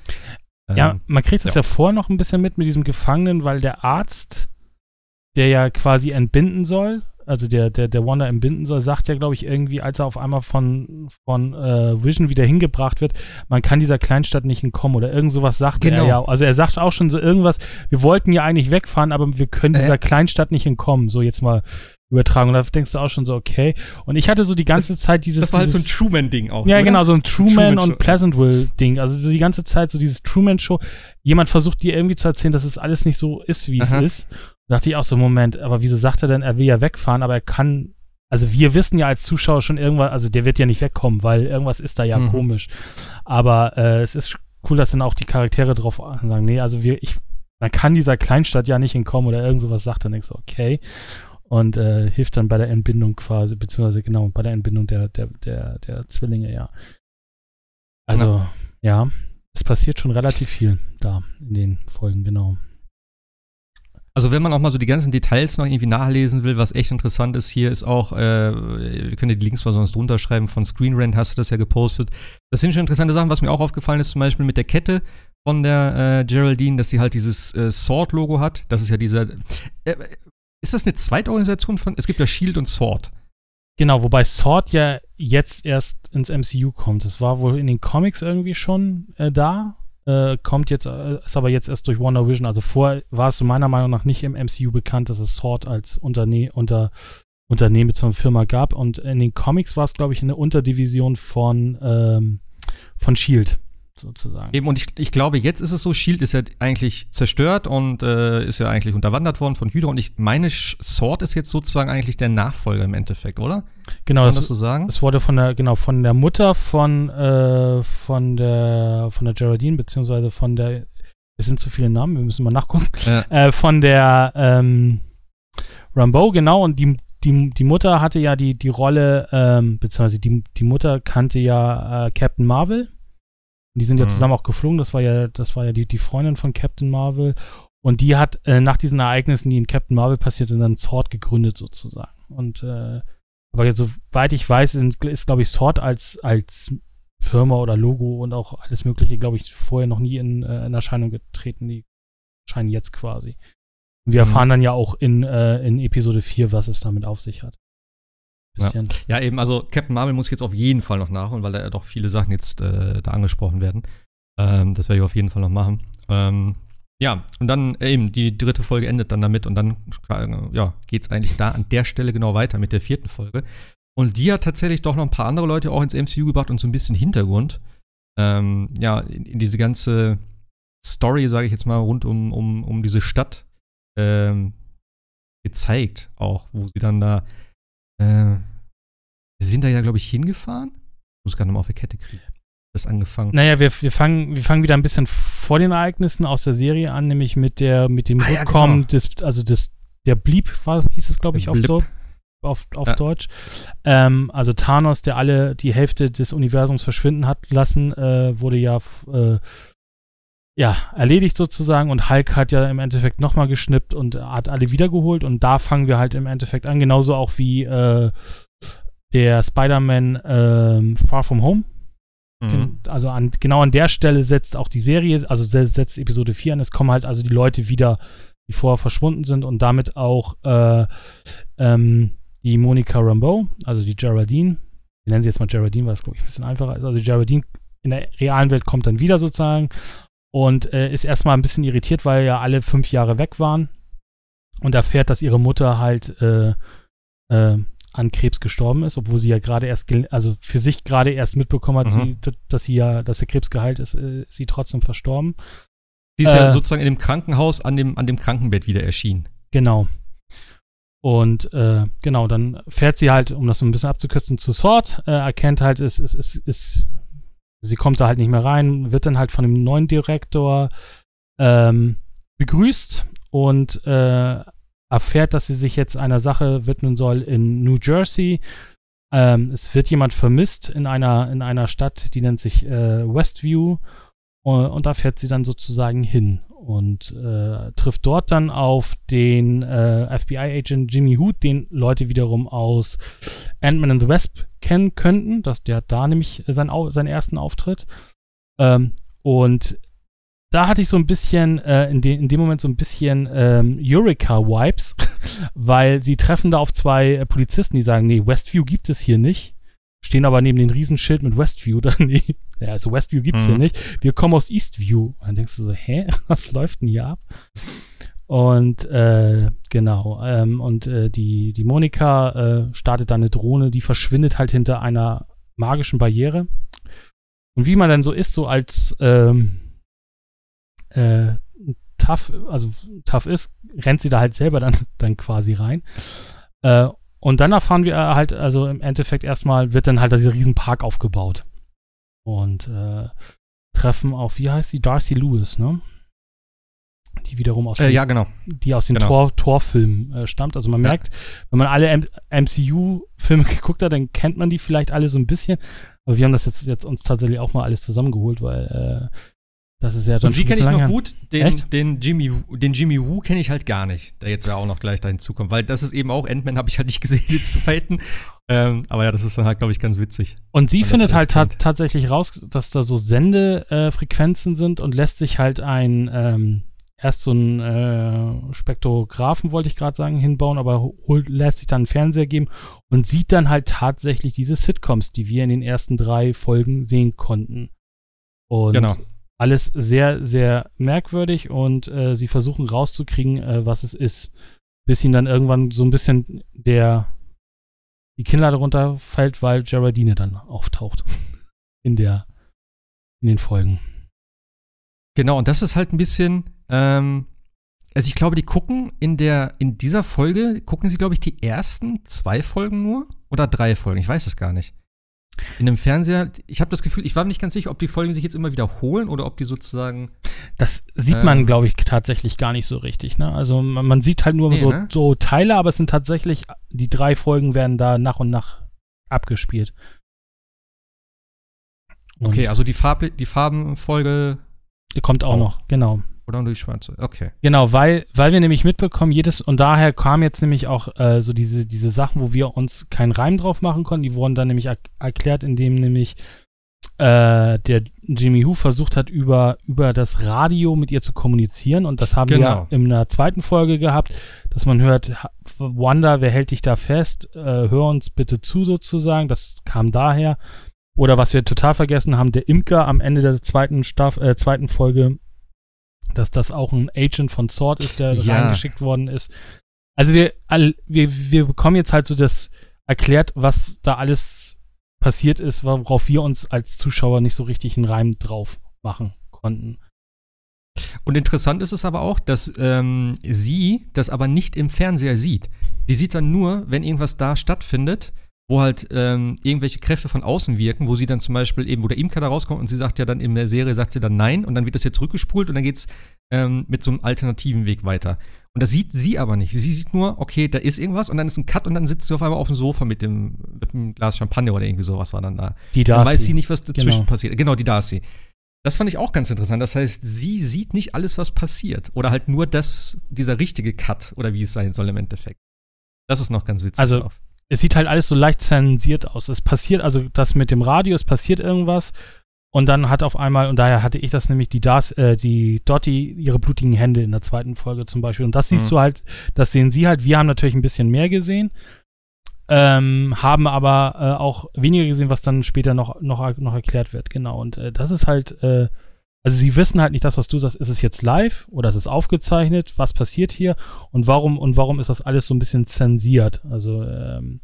[SPEAKER 2] Ja,
[SPEAKER 1] Ähm,
[SPEAKER 2] man kriegt es
[SPEAKER 1] ja.
[SPEAKER 2] ja. vorher noch ein bisschen mit mit diesem Gefangenen, weil der Arzt, der ja quasi entbinden soll, also der, der, der Wanda entbinden soll, sagt ja, glaube ich, irgendwie, als er auf einmal von, von äh, Vision wieder hingebracht wird, man kann dieser Kleinstadt nicht entkommen oder irgend sowas sagt
[SPEAKER 1] Genau.
[SPEAKER 2] er ja. Also er sagt auch schon so irgendwas, wir wollten ja eigentlich wegfahren, aber wir können
[SPEAKER 1] Äh.
[SPEAKER 2] dieser Kleinstadt nicht entkommen. So jetzt mal übertragen. Und da denkst du auch schon so, okay. Und ich hatte so die ganze Zeit dieses.
[SPEAKER 1] das war halt so ein
[SPEAKER 2] dieses,
[SPEAKER 1] Truman-Ding auch.
[SPEAKER 2] ja,
[SPEAKER 1] oder?
[SPEAKER 2] genau, so ein Truman,
[SPEAKER 1] Truman
[SPEAKER 2] und Pleasantville-Ding. Also so die ganze Zeit so dieses Truman-Show. Jemand versucht dir irgendwie zu erzählen, dass es alles nicht so ist, wie es ist. Da dachte ich auch so, Moment, aber wieso sagt er denn, er will ja wegfahren, aber er kann. Also wir wissen ja als Zuschauer schon irgendwas, also der wird ja nicht wegkommen, weil irgendwas ist da ja
[SPEAKER 1] Mhm.
[SPEAKER 2] komisch. Aber äh, es ist cool, dass dann auch die Charaktere drauf sagen, nee, also wir, ich, man kann dieser Kleinstadt ja nicht entkommen oder irgend sowas sagt, dann denkst du, okay. Und äh, hilft dann bei der Entbindung quasi, beziehungsweise genau, bei der Entbindung der, der, der, der Zwillinge, ja. Also, ja. ja, es passiert schon relativ viel da in den Folgen, genau.
[SPEAKER 1] Also wenn man auch mal so die ganzen Details noch irgendwie nachlesen will, was echt interessant ist, hier ist auch, äh, wir können die Links mal sonst drunter schreiben, von Screen Rant hast du das ja gepostet. Das sind schon interessante Sachen, was mir auch aufgefallen ist, zum Beispiel mit der Kette von der äh, Geraldine, dass sie halt dieses äh, Sword-Logo hat. Das ist ja dieser. Äh, ist das eine Zweitorganisation von? Es gibt ja Shield und Sword.
[SPEAKER 2] Genau, wobei Sword ja jetzt erst ins MCU kommt. Das war wohl in den Comics irgendwie schon äh, da äh, kommt jetzt, äh, ist aber jetzt erst durch Warner Vision. Also vorher war es meiner Meinung nach nicht im MCU bekannt, dass es Sword als Unterne unter Unternehmen zur Firma gab. Und in den Comics war es, glaube ich, eine Unterdivision von, ähm, von Shield sozusagen.
[SPEAKER 1] Eben, und ich, ich glaube, jetzt ist es so, Shield ist ja eigentlich zerstört und äh, ist ja eigentlich unterwandert worden von Hydra und ich meine, Sword ist jetzt sozusagen eigentlich der Nachfolger im Endeffekt, oder?
[SPEAKER 2] Genau, Kann das, das so sagen? Es wurde von der, genau, von der Mutter von, äh, von der, von der Geraldine, beziehungsweise von der, es sind zu viele Namen, wir müssen mal nachgucken, ja. äh, von der, ähm, Rambo, genau, und die, die, die Mutter hatte ja die, die Rolle, ähm, beziehungsweise die, die Mutter kannte ja äh, Captain Marvel die sind ja mhm. zusammen auch geflogen. Das war ja, das war ja die, die Freundin von Captain Marvel. Und die hat äh, nach diesen Ereignissen, die in Captain Marvel passiert sind, dann Sword gegründet sozusagen. Und äh, aber jetzt, soweit ich weiß, ist, ist glaube ich, Sword als, als Firma oder Logo und auch alles Mögliche, glaube ich, vorher noch nie in, äh, in Erscheinung getreten. Die scheinen jetzt quasi. Und wir mhm. erfahren dann ja auch in, äh, in Episode 4, was es damit auf sich hat
[SPEAKER 1] bisschen. Ja. ja. eben, also Captain Marvel muss ich jetzt auf jeden Fall noch nachholen, weil da doch viele Sachen jetzt äh, da angesprochen werden. Ähm, das werde ich auf jeden Fall noch machen. Ähm, ja, und dann äh, eben, die dritte Folge endet dann damit und dann äh, ja, geht es eigentlich da an der Stelle genau weiter mit der vierten Folge. Und die hat tatsächlich doch noch ein paar andere Leute auch ins MCU gebracht und so ein bisschen Hintergrund. Ähm, ja, in, in, diese ganze Story, sage ich jetzt mal, rund um, um, um diese Stadt ähm, gezeigt, auch, wo sie dann da äh, wir sind da ja, glaube ich, hingefahren. Ich muss gerade nochmal auf der Kette kriegen. Das angefangen.
[SPEAKER 2] Naja, wir, wir, fangen, wir fangen wieder ein bisschen vor den Ereignissen aus der Serie an, nämlich mit der, mit dem ah, Rückkommen ja, genau. des, also des, der Blieb, war, hieß es, glaube ich, auf, auf, auf ja. Deutsch. Ähm, also Thanos, der alle die Hälfte des Universums verschwinden hat lassen, äh, wurde ja äh, ja, erledigt sozusagen und Hulk hat ja im Endeffekt nochmal geschnippt und hat alle wiedergeholt und da fangen wir halt im Endeffekt an, genauso auch wie äh, der Spider-Man äh, Far From Home. Mhm. Also an, genau an der Stelle setzt auch die Serie, also setzt Episode 4 an, es kommen halt also die Leute wieder, die vorher verschwunden sind und damit auch äh, ähm, die Monica Rambeau, also die Geraldine, wir nennen sie jetzt mal Geraldine, weil es glaube ich ein bisschen einfacher ist, also die Geraldine in der realen Welt kommt dann wieder sozusagen und äh, ist erstmal ein bisschen irritiert, weil ja alle fünf Jahre weg waren und erfährt, dass ihre Mutter halt äh, äh, an Krebs gestorben ist, obwohl sie ja gerade erst, also für sich gerade erst mitbekommen hat, mhm. sie, dass sie ja, dass der Krebs geheilt ist, äh, ist sie trotzdem verstorben.
[SPEAKER 1] Sie ist ja äh, sozusagen in dem Krankenhaus an dem, an dem Krankenbett wieder erschienen.
[SPEAKER 2] Genau. Und äh, genau, dann fährt sie halt, um das so ein bisschen abzukürzen, zu Sword, äh, erkennt halt, es ist, ist, ist Sie kommt da halt nicht mehr rein, wird dann halt von dem neuen Direktor ähm, begrüßt und äh, erfährt, dass sie sich jetzt einer Sache widmen soll in New Jersey. Ähm, es wird jemand vermisst in einer, in einer Stadt, die nennt sich äh, Westview. Und, und, da fährt sie dann sozusagen hin und äh, trifft dort dann auf den äh, FBI-Agent Jimmy Hood, den Leute wiederum aus Ant-Man and the Wasp kennen könnten. Das, der hat da nämlich sein, seinen ersten Auftritt. Ähm, und da hatte ich so ein bisschen, äh, in, de, in, dem Moment so ein bisschen ähm, Eureka-Vibes, weil sie treffen da auf zwei äh, Polizisten, die sagen, nee, Westview gibt es hier nicht. Stehen aber neben dem Riesenschild mit Westview. Da, nee, ja, also Westview gibt es mhm. hier nicht. Wir kommen aus Eastview. Und dann denkst du so, hä, was läuft denn hier ab? Und äh, genau, ähm, und äh, die, die Monika äh, startet dann eine Drohne, die verschwindet halt hinter einer magischen Barriere. Und wie man dann so ist, so als ähm, äh, tough, also tough ist, rennt sie da halt selber dann, dann quasi rein. Äh, und dann erfahren wir halt, also im Endeffekt erstmal wird dann halt dieser Riesenpark aufgebaut. Und äh, treffen auf, wie heißt sie? Darcy Lewis, ne? die wiederum aus
[SPEAKER 1] Äh,
[SPEAKER 2] den,
[SPEAKER 1] ja, genau.
[SPEAKER 2] die aus den
[SPEAKER 1] genau.
[SPEAKER 2] Tor, Torfilmen äh, stammt. Also man
[SPEAKER 1] Ja.
[SPEAKER 2] merkt, wenn man alle MCU-Filme geguckt hat, dann kennt man die vielleicht alle so ein bisschen. Aber wir haben das jetzt, jetzt uns tatsächlich auch mal alles zusammengeholt, weil äh, das ist ja dann
[SPEAKER 1] Und sie kenne ich noch gut, den, den Jimmy, den Jimmy Woo kenne ich halt gar nicht, der jetzt ja auch noch gleich da hinzukommt, weil das ist eben auch Ant-Man habe ich halt nicht gesehen, den zweiten. Ähm, aber ja, das ist dann halt, glaube ich, ganz witzig.
[SPEAKER 2] Und sie findet halt ta tatsächlich raus, dass da so Sendefrequenzen sind und lässt sich halt ein, ähm, erst so ein äh, Spektrographen, wollte ich gerade sagen, hinbauen, aber holt, lässt sich dann einen Fernseher geben und sieht dann halt tatsächlich diese Sitcoms, die wir in den ersten drei Folgen sehen konnten. Und
[SPEAKER 1] Genau.
[SPEAKER 2] Alles sehr, sehr merkwürdig und äh, sie versuchen rauszukriegen, äh, was es ist. Bis ihnen dann irgendwann so ein bisschen der die Kinnlade runterfällt, weil Geraldine dann auftaucht. In der in den Folgen.
[SPEAKER 1] Genau, und das ist halt ein bisschen, ähm, also ich glaube, die gucken in der, in dieser Folge, gucken sie, glaube ich, die ersten zwei Folgen nur oder drei Folgen, ich weiß es gar nicht. In dem Fernseher, ich habe das Gefühl, ich war mir nicht ganz sicher, ob die Folgen sich jetzt immer wiederholen oder ob die sozusagen
[SPEAKER 2] Das sieht man,
[SPEAKER 1] Ähm.
[SPEAKER 2] glaube ich, tatsächlich gar nicht so richtig. Ne? Also man, man sieht halt nur
[SPEAKER 1] Nee,
[SPEAKER 2] so,
[SPEAKER 1] ne?
[SPEAKER 2] so Teile, aber es sind tatsächlich, die drei Folgen werden da nach und nach abgespielt. Und
[SPEAKER 1] Okay, also die, Farb, die Farbenfolge
[SPEAKER 2] die kommt auch
[SPEAKER 1] auch.
[SPEAKER 2] noch, genau.
[SPEAKER 1] Oder nur die schwarze. Okay.
[SPEAKER 2] Genau, weil, weil wir nämlich mitbekommen, jedes, und daher kam jetzt nämlich auch äh, so diese, diese Sachen, wo wir uns keinen Reim drauf machen konnten, die wurden dann nämlich er erklärt, indem nämlich äh, der Jimmy Who versucht hat, über, über das Radio mit ihr zu kommunizieren. Und das haben wir
[SPEAKER 1] Genau.
[SPEAKER 2] ja in einer zweiten Folge gehabt, dass man hört, Wanda, wer hält dich da fest? Äh, hör uns bitte zu, sozusagen. Das kam daher. Oder was wir total vergessen haben, der Imker am Ende der zweiten, Staff äh, zweiten Folge, dass das auch ein Agent von Sword ist, der
[SPEAKER 1] Ja.
[SPEAKER 2] reingeschickt worden ist. Also wir, all, wir, wir bekommen jetzt halt so das erklärt, was da alles passiert ist, worauf wir uns als Zuschauer nicht so richtig einen Reim drauf machen konnten.
[SPEAKER 1] Und interessant ist es aber auch, dass ähm, sie das aber nicht im Fernseher sieht. Die sieht dann nur, wenn irgendwas da stattfindet, wo halt ähm, irgendwelche Kräfte von außen wirken, wo sie dann zum Beispiel eben, wo der Imker da rauskommt und sie sagt ja dann in der Serie, sagt sie dann nein und dann wird das hier zurückgespult und dann geht's ähm, mit so einem alternativen Weg weiter. Und das sieht sie aber nicht. Sie sieht nur, okay, da ist irgendwas und dann ist ein Cut und dann sitzt sie auf einmal auf dem Sofa mit dem, mit dem Glas Champagner oder irgendwie sowas war dann da.
[SPEAKER 2] Die
[SPEAKER 1] Dann
[SPEAKER 2] Darcy.
[SPEAKER 1] weiß sie nicht, was dazwischen
[SPEAKER 2] Genau.
[SPEAKER 1] passiert. Genau, die Darcy. Das fand ich auch ganz interessant. Das heißt, sie sieht nicht alles, was passiert. Oder halt nur das, dieser richtige Cut oder wie es sein soll im Endeffekt. Das ist noch ganz witzig.
[SPEAKER 2] Also,
[SPEAKER 1] drauf.
[SPEAKER 2] Es sieht halt alles so leicht zensiert aus. Es passiert, also das mit dem Radio, es passiert irgendwas und dann hat auf einmal, und daher hatte ich das nämlich, die, Das, äh, die Dottie ihre blutigen Hände in der zweiten Folge zum Beispiel. Und das siehst
[SPEAKER 1] Mhm.
[SPEAKER 2] du halt, das sehen sie halt. Wir haben natürlich ein bisschen mehr gesehen, ähm, haben aber äh, auch weniger gesehen, was dann später noch, noch, noch erklärt wird. Genau. Und äh, das ist halt, äh, also sie wissen halt nicht das, was du sagst, ist es jetzt live oder ist es aufgezeichnet? Was passiert hier? Und warum, und warum ist das alles so ein bisschen zensiert? Also, ähm,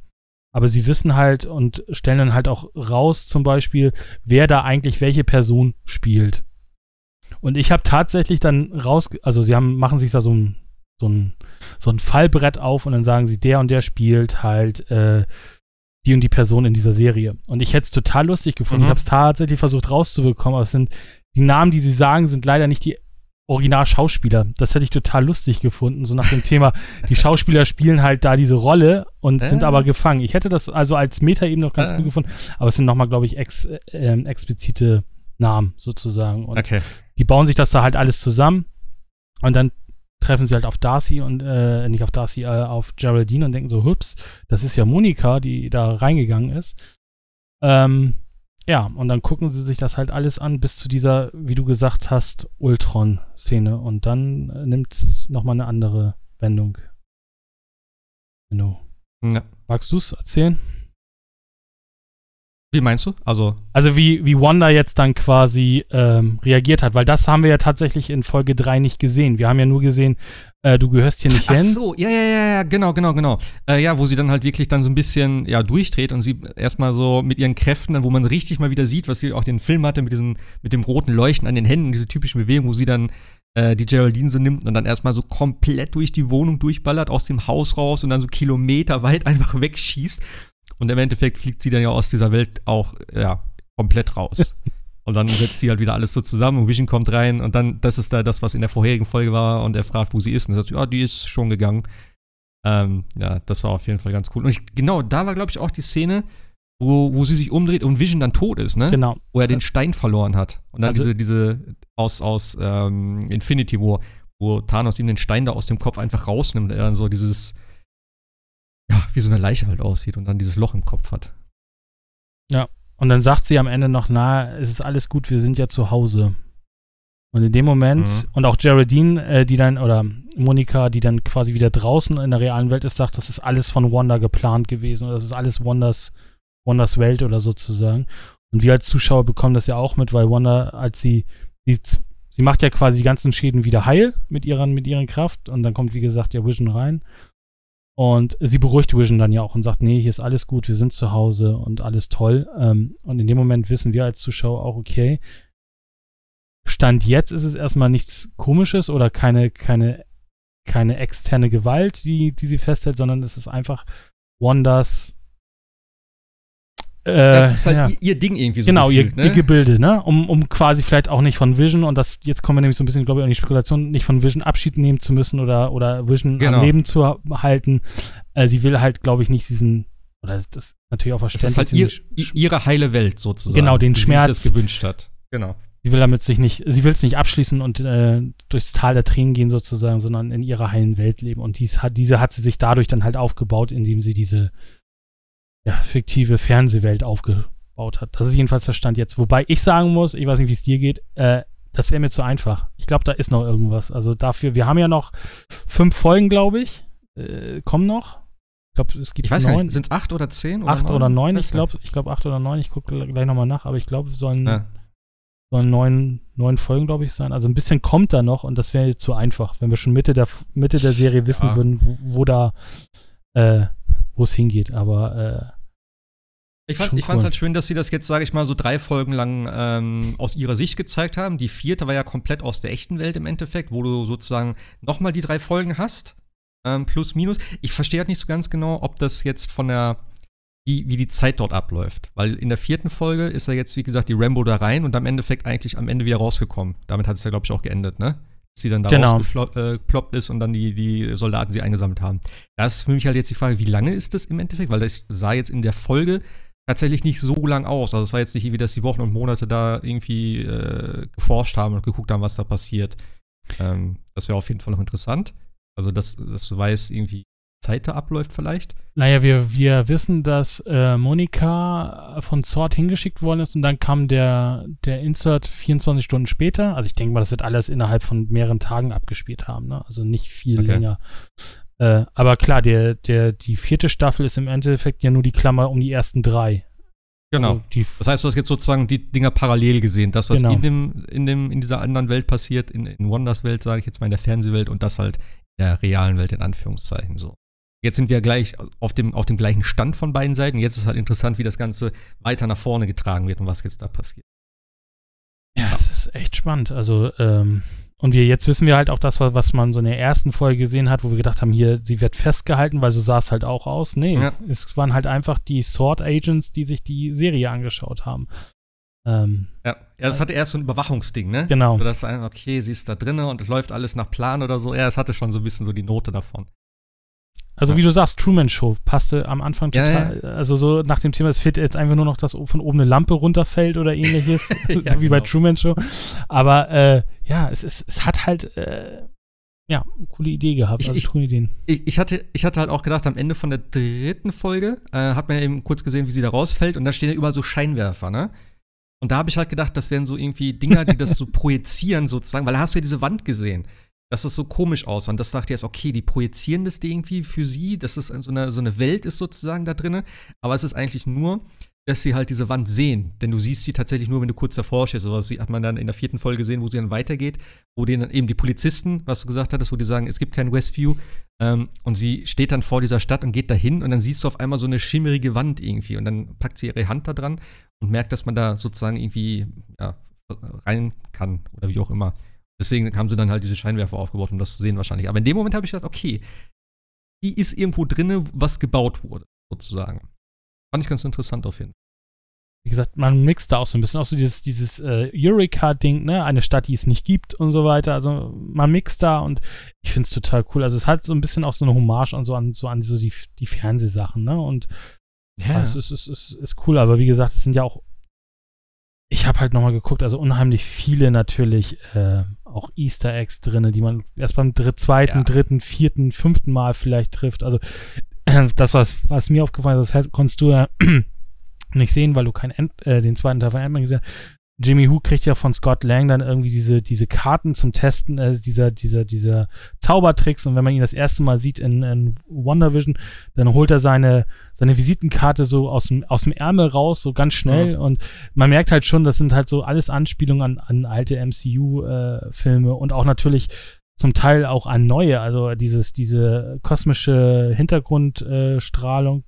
[SPEAKER 2] aber sie wissen halt und stellen dann halt auch raus, zum Beispiel, wer da eigentlich welche Person spielt. Und ich habe tatsächlich dann raus, also sie haben, machen sich da so ein, so ein, so ein Fallbrett auf und dann sagen sie, der und der spielt halt äh, die und die Person in dieser Serie. Und ich hätte es total lustig gefunden.
[SPEAKER 1] Mhm.
[SPEAKER 2] Ich habe es tatsächlich versucht rauszubekommen, aber es sind die Namen, die sie sagen, sind leider nicht die Original-Schauspieler. Das hätte ich total lustig gefunden, so nach dem Thema, die Schauspieler spielen halt da diese Rolle und
[SPEAKER 1] Äh.
[SPEAKER 2] sind aber gefangen. Ich hätte das also als Meta eben noch ganz
[SPEAKER 1] Äh.
[SPEAKER 2] gut gefunden, aber es sind nochmal, glaube ich, ex, äh, explizite Namen sozusagen. Und
[SPEAKER 1] Okay.
[SPEAKER 2] die bauen sich das da halt alles zusammen und dann treffen sie halt auf Darcy und, äh, nicht auf Darcy, äh, auf Geraldine und denken so, hups, das ist ja Monika, die da reingegangen ist. Ähm, ja, und dann gucken sie sich das halt alles an bis zu dieser, wie du gesagt hast, Ultron-Szene und dann äh, nimmt es nochmal eine andere Wendung. Genau.
[SPEAKER 1] Ja.
[SPEAKER 2] Magst du es erzählen?
[SPEAKER 1] Wie meinst du? Also,
[SPEAKER 2] Also wie, wie Wanda jetzt dann quasi ähm, reagiert hat, weil das haben wir ja tatsächlich in Folge 3 nicht gesehen. Wir haben ja nur gesehen, äh, du gehörst hier nicht
[SPEAKER 1] ach
[SPEAKER 2] hin.
[SPEAKER 1] so, ja, ja, ja, ja, genau, genau, genau. Äh, ja, wo sie dann halt wirklich dann so ein bisschen, ja, durchdreht und sie erstmal so mit ihren Kräften, dann, wo man richtig mal wieder sieht, was sie auch den Film hatte, mit diesem, mit dem roten Leuchten an den Händen, diese typischen Bewegungen, wo sie dann äh, die Geraldine so nimmt und dann erstmal so komplett durch die Wohnung durchballert, aus dem Haus raus und dann so kilometerweit einfach wegschießt. Und im Endeffekt fliegt sie dann ja aus dieser Welt auch, ja, komplett raus. Und dann setzt sie halt wieder alles so zusammen und Vision kommt rein und dann, das ist da das, was in der vorherigen Folge war und er fragt, wo sie ist. Und er sagt, ja, die ist schon gegangen. Ähm, ja, das war auf jeden Fall ganz cool. Und ich, genau, da war, glaube ich, auch die Szene, wo, wo sie sich umdreht und Vision dann tot ist, ne?
[SPEAKER 2] Genau.
[SPEAKER 1] Wo er den Stein verloren hat. Und dann
[SPEAKER 2] Also-
[SPEAKER 1] diese, diese aus, aus ähm, Infinity War, wo Thanos ihm den Stein da aus dem Kopf einfach rausnimmt und er dann so dieses, ja, wie so eine Leiche halt aussieht und dann dieses Loch im Kopf hat.
[SPEAKER 2] Und dann sagt sie am Ende noch, na, es ist alles gut, wir sind ja zu Hause. Und in dem Moment,
[SPEAKER 1] Mhm.
[SPEAKER 2] und auch Geraldine, äh, die dann, oder Monika, die dann quasi wieder draußen in der realen Welt ist, sagt, das ist alles von Wanda geplant gewesen. Oder das ist alles Wanders, Wanders Welt oder sozusagen. Und wir als Zuschauer bekommen das ja auch mit, weil Wanda, als sie, sie, sie macht ja quasi die ganzen Schäden wieder heil mit ihren, mit ihren Kraft. Und dann kommt, wie gesagt, ja Vision rein. Und sie beruhigt Vision dann ja auch und sagt, nee, hier ist alles gut, wir sind zu Hause und alles toll. Ähm, und in dem Moment wissen wir als Zuschauer auch, okay, Stand jetzt ist es erstmal nichts Komisches oder keine, keine, keine externe Gewalt, die, die sie festhält, sondern es ist einfach äh,
[SPEAKER 1] Das ist halt
[SPEAKER 2] ja.
[SPEAKER 1] ihr, ihr Ding irgendwie so
[SPEAKER 2] Genau,
[SPEAKER 1] gefühlt,
[SPEAKER 2] ihr,
[SPEAKER 1] ne?
[SPEAKER 2] ihr Gebilde, ne? Um, um quasi vielleicht auch nicht von Vision, und das, jetzt kommen wir nämlich so ein bisschen, glaube ich, an die Spekulation, nicht von Vision Abschied nehmen zu müssen oder, oder Vision
[SPEAKER 1] Genau.
[SPEAKER 2] am Leben zu ha- halten. Äh, sie will halt, glaube ich, nicht diesen, oder das ist natürlich auch
[SPEAKER 1] Das
[SPEAKER 2] verständlich.
[SPEAKER 1] ist halt ihr, ihre heile Welt sozusagen.
[SPEAKER 2] Genau, den
[SPEAKER 1] sie
[SPEAKER 2] Schmerz.
[SPEAKER 1] sich das gewünscht hat. Genau.
[SPEAKER 2] sie will damit sich nicht, sie will es nicht abschließen und äh, durchs Tal der Tränen gehen sozusagen, sondern in ihrer heilen Welt leben. Und dies hat, diese hat sie sich dadurch dann halt aufgebaut, indem sie diese ja, fiktive Fernsehwelt aufgebaut hat. Das ist jedenfalls der Stand jetzt. Wobei ich sagen muss, ich weiß nicht, wie es dir geht, äh, das wäre mir zu einfach. Ich glaube, da ist noch irgendwas. Also dafür, wir haben ja noch fünf Folgen, glaube ich. Äh, kommen noch. Ich glaube, es gibt
[SPEAKER 1] Ich weiß gar
[SPEAKER 2] neun,
[SPEAKER 1] nicht, sind es acht oder zehn?
[SPEAKER 2] acht oder neun. Ich glaube, ich glaube acht oder neun. Ich gucke gleich nochmal nach, aber ich glaube, es sollen
[SPEAKER 1] Ja.
[SPEAKER 2] sollen neun, neun Folgen, glaube ich, sein. Also ein bisschen kommt da noch und das wäre zu einfach, wenn wir schon Mitte der Mitte der Serie wissen
[SPEAKER 1] Ja.
[SPEAKER 2] würden, wo, wo da äh, wo es hingeht. Aber äh,
[SPEAKER 1] Ich fand fand's
[SPEAKER 2] cool.
[SPEAKER 1] halt schön, dass sie das jetzt, sage ich mal, so drei Folgen lang ähm, aus ihrer Sicht gezeigt haben. Die vierte war ja komplett aus der echten Welt im Endeffekt, wo du sozusagen nochmal die drei Folgen hast. Ähm, plus, minus. Ich verstehe halt nicht so ganz genau, ob das jetzt von der, wie, wie die Zeit dort abläuft. Weil in der vierten Folge ist ja jetzt, wie gesagt, die Rambo da rein und am Endeffekt eigentlich am Ende wieder rausgekommen. Damit hat es ja, glaube ich, auch geendet, ne? Sie dann da
[SPEAKER 2] Genau.
[SPEAKER 1] rausgeploppt ist und dann die, die Soldaten sie eingesammelt haben. Da ist für mich halt jetzt die Frage, wie lange ist das im Endeffekt? Weil das sah jetzt in der Folge tatsächlich nicht so lang aus. Also es war jetzt nicht irgendwie, dass die Wochen und Monate da irgendwie äh, geforscht haben und geguckt haben, was da passiert. Ähm, das wäre auf jeden Fall noch interessant. Also, dass, dass du weißt, irgendwie Zeit da abläuft vielleicht.
[SPEAKER 2] naja, wir, wir wissen, dass äh, Monika von Sword hingeschickt worden ist und dann kam der, der Insert 24 Stunden später. Also ich denke mal, das wird alles innerhalb von mehreren Tagen abgespielt haben, ne? Also nicht viel
[SPEAKER 1] Okay.
[SPEAKER 2] länger. Äh, aber klar, der, der, die vierte Staffel ist im Endeffekt ja nur die Klammer um die ersten drei.
[SPEAKER 1] Genau.
[SPEAKER 2] Also
[SPEAKER 1] Das heißt, du hast jetzt sozusagen die Dinger parallel gesehen. Das, was
[SPEAKER 2] Genau.
[SPEAKER 1] in, dem, in, dem, in dieser anderen Welt passiert, in, in Wonders Welt, sage ich jetzt mal, in der Fernsehwelt und das halt in der realen Welt in Anführungszeichen so. Jetzt sind wir gleich auf dem, auf dem gleichen Stand von beiden Seiten. Jetzt ist halt interessant, wie das Ganze weiter nach vorne getragen wird und was jetzt da passiert.
[SPEAKER 2] Ja, es ist echt spannend. Also, ähm, und wir jetzt wissen wir halt auch das, was man so in der ersten Folge gesehen hat, wo wir gedacht haben, hier, sie wird festgehalten, weil so sah es halt auch aus. Nee,
[SPEAKER 1] Ja.
[SPEAKER 2] es waren halt einfach die Sword Agents, die sich die Serie angeschaut haben. Ähm,
[SPEAKER 1] Ja, ja das hatte erst so ein Überwachungsding, ne?
[SPEAKER 2] genau.
[SPEAKER 1] So, dass okay, sie ist da drinne und es läuft alles nach Plan oder so. Ja, es hatte schon so ein bisschen so die Note davon.
[SPEAKER 2] Also, wie du sagst, Truman Show passte am Anfang
[SPEAKER 1] Ja,
[SPEAKER 2] total. Also, so nach dem Thema, es fehlt jetzt einfach nur noch, dass von oben eine Lampe runterfällt oder ähnliches. so
[SPEAKER 1] Ja,
[SPEAKER 2] wie bei
[SPEAKER 1] genau.
[SPEAKER 2] Truman Show. Aber äh, ja, es, ist, es hat halt, äh, ja, coole Idee gehabt.
[SPEAKER 1] Ich-
[SPEAKER 2] also,
[SPEAKER 1] ich-
[SPEAKER 2] coole Ideen.
[SPEAKER 1] Ich, ich, hatte, ich hatte halt auch gedacht, am Ende von der dritten Folge äh, hat man ja eben kurz gesehen, wie sie da rausfällt und da stehen ja überall so Scheinwerfer, ne? Und da habe ich halt gedacht, das wären so irgendwie Dinger, die das so projizieren sozusagen, weil da hast du ja diese Wand gesehen, dass das so komisch aussah. Und das dachte ich erst, okay, die projizieren das irgendwie für sie, dass es so eine, so eine Welt ist sozusagen da drinne. Aber es ist eigentlich nur, dass sie halt diese Wand sehen. Denn du siehst sie tatsächlich nur, wenn du kurz davor stehst. Sowas hat man dann in der vierten Folge gesehen, wo sie dann weitergeht, wo denen eben die Polizisten, was du gesagt hattest, wo die sagen, es gibt kein Westview. Ähm, und sie steht dann vor dieser Stadt und geht dahin und dann siehst du auf einmal so eine schimmerige Wand irgendwie. Und dann packt sie ihre Hand da dran und merkt, dass man da sozusagen irgendwie ja, rein kann oder wie auch immer. Deswegen haben sie dann halt diese Scheinwerfer aufgebaut, um das zu sehen wahrscheinlich. Aber in dem Moment habe ich gedacht, okay, die ist irgendwo drinne, was gebaut wurde, sozusagen. Fand ich ganz interessant auf jeden Fall.
[SPEAKER 2] wie gesagt, man mixt da auch so ein bisschen, auch so dieses, dieses äh, Eureka-Ding, ne, eine Stadt, die es nicht gibt und so weiter. Also man mixt da und ich finde es total cool. Also es hat so ein bisschen auch so eine Hommage und so an so an so die, die Fernsehsachen, ne? Und ja, es ist, ist, ist, ist cool, aber wie gesagt, es sind ja auch. Ich habe halt nochmal geguckt, also unheimlich viele natürlich äh, auch Easter Eggs drin, die man erst beim dritt, zweiten, ja. dritten, vierten, fünften Mal vielleicht trifft. Also äh, das, was, was mir aufgefallen ist, das konntest du ja nicht sehen, weil du kein End, äh, den zweiten Teil von Ant-Man gesehen hast. Jimmy Who kriegt ja von Scott Lang dann irgendwie diese, diese Karten zum Testen, äh, dieser, dieser, dieser Zaubertricks. Und wenn man ihn das erste Mal sieht in, in Wonder Vision, dann holt er seine, seine Visitenkarte so aus dem, aus dem Ärmel raus, so ganz schnell. Mhm. Und man merkt halt schon, das sind halt so alles Anspielungen an, an alte MCU-Filme äh, und auch natürlich zum Teil auch an neue. Also dieses, diese kosmische Hintergrundstrahlung,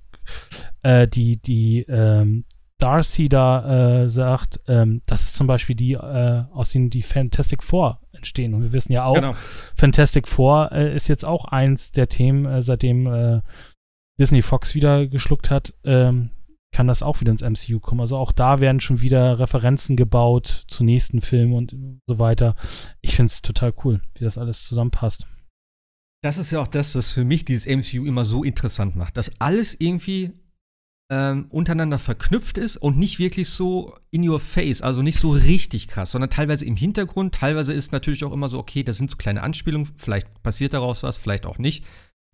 [SPEAKER 2] äh, die, die ähm, Darcy da äh, sagt, ähm, das ist zum Beispiel die, äh, aus denen die Fantastic Four entstehen. Und wir wissen ja auch, genau. Fantastic Four äh, ist jetzt auch eins der Themen, äh, seitdem äh, Disney Fox wieder geschluckt hat, ähm, kann das auch wieder ins MCU kommen. Also auch da werden schon wieder Referenzen gebaut zu nächsten Filmen und so weiter. Ich finde es total cool, wie das alles zusammenpasst.
[SPEAKER 1] Das ist ja auch das, was für mich dieses MCU immer so interessant macht, dass alles irgendwie ähm, untereinander verknüpft ist und nicht wirklich so in your face, also nicht so richtig krass, sondern teilweise im Hintergrund. Teilweise ist natürlich auch immer so, okay, das sind so kleine Anspielungen, vielleicht passiert daraus was, vielleicht auch nicht.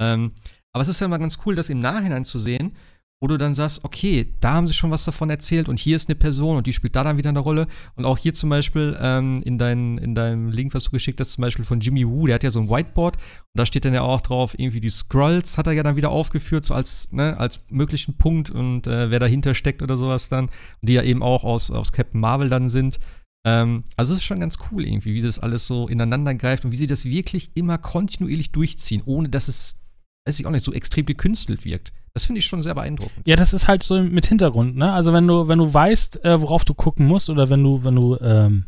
[SPEAKER 1] Ähm, aber es ist ja immer ganz cool, das im Nachhinein zu sehen wo du dann sagst, okay, da haben sie schon was davon erzählt und hier ist eine Person und die spielt da dann wieder eine Rolle. Und auch hier zum Beispiel ähm, in, dein, in deinem Link, was du geschickt hast, zum Beispiel von Jimmy Woo, der hat ja so ein Whiteboard und da steht dann ja auch drauf, irgendwie die Scrolls hat er ja dann wieder aufgeführt, so als, ne, als möglichen Punkt und äh, wer dahinter steckt oder sowas dann, die ja eben auch aus, aus Captain Marvel dann sind. Ähm, also es ist schon ganz cool irgendwie, wie das alles so ineinander greift und wie sie das wirklich immer kontinuierlich durchziehen, ohne dass es, weiß ich auch nicht, so extrem gekünstelt wirkt. Das finde ich schon sehr beeindruckend.
[SPEAKER 2] Ja, das ist halt so mit Hintergrund, ne? Also wenn du, wenn du weißt, äh, worauf du gucken musst, oder wenn du, wenn du, ähm,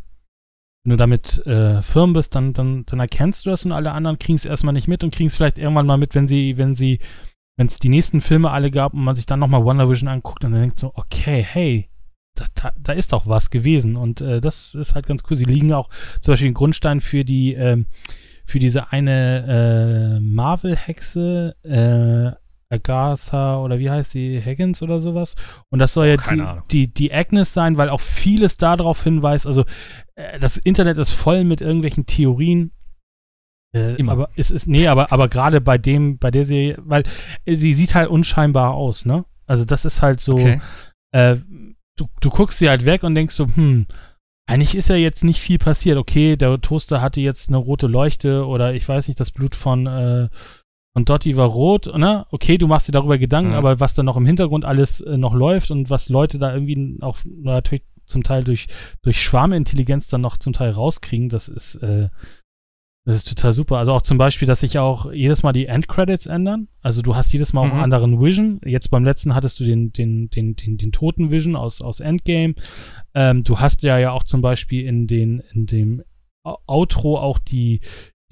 [SPEAKER 2] wenn du damit äh, firm bist, dann, dann, dann erkennst du das und alle anderen kriegen es erstmal nicht mit und kriegen es vielleicht irgendwann mal mit, wenn sie, wenn sie, wenn es die nächsten Filme alle gab und man sich dann nochmal Wonder Vision anguckt und dann denkt so, okay, hey, da, da, da ist doch was gewesen. Und äh, das ist halt ganz cool. Sie liegen auch zum Beispiel den Grundstein für die, ähm, für diese eine äh, Marvel-Hexe, äh, Agatha oder wie heißt sie, Higgins oder sowas. Und das soll oh, ja die, die, die, Agnes sein, weil auch vieles darauf hinweist. Also äh, das Internet ist voll mit irgendwelchen Theorien. Äh, Immer. Aber es ist, nee, aber, aber gerade bei dem, bei der Serie, weil äh, sie sieht halt unscheinbar aus, ne? Also das ist halt so, okay. äh, du, du guckst sie halt weg und denkst so, hm, eigentlich ist ja jetzt nicht viel passiert. Okay, der Toaster hatte jetzt eine rote Leuchte oder ich weiß nicht, das Blut von äh, und Dotti war rot, ne? Okay, du machst dir darüber Gedanken, mhm. aber was da noch im Hintergrund alles äh, noch läuft und was Leute da irgendwie auch natürlich zum Teil durch, durch Schwarmintelligenz dann noch zum Teil rauskriegen, das ist, äh, das ist total super. Also auch zum Beispiel, dass sich auch jedes Mal die Endcredits ändern. Also du hast jedes Mal mhm. auch einen anderen Vision. Jetzt beim letzten hattest du den, den, den, den, den toten Vision aus, aus Endgame. Ähm, du hast ja ja auch zum Beispiel in den, in dem Outro auch die,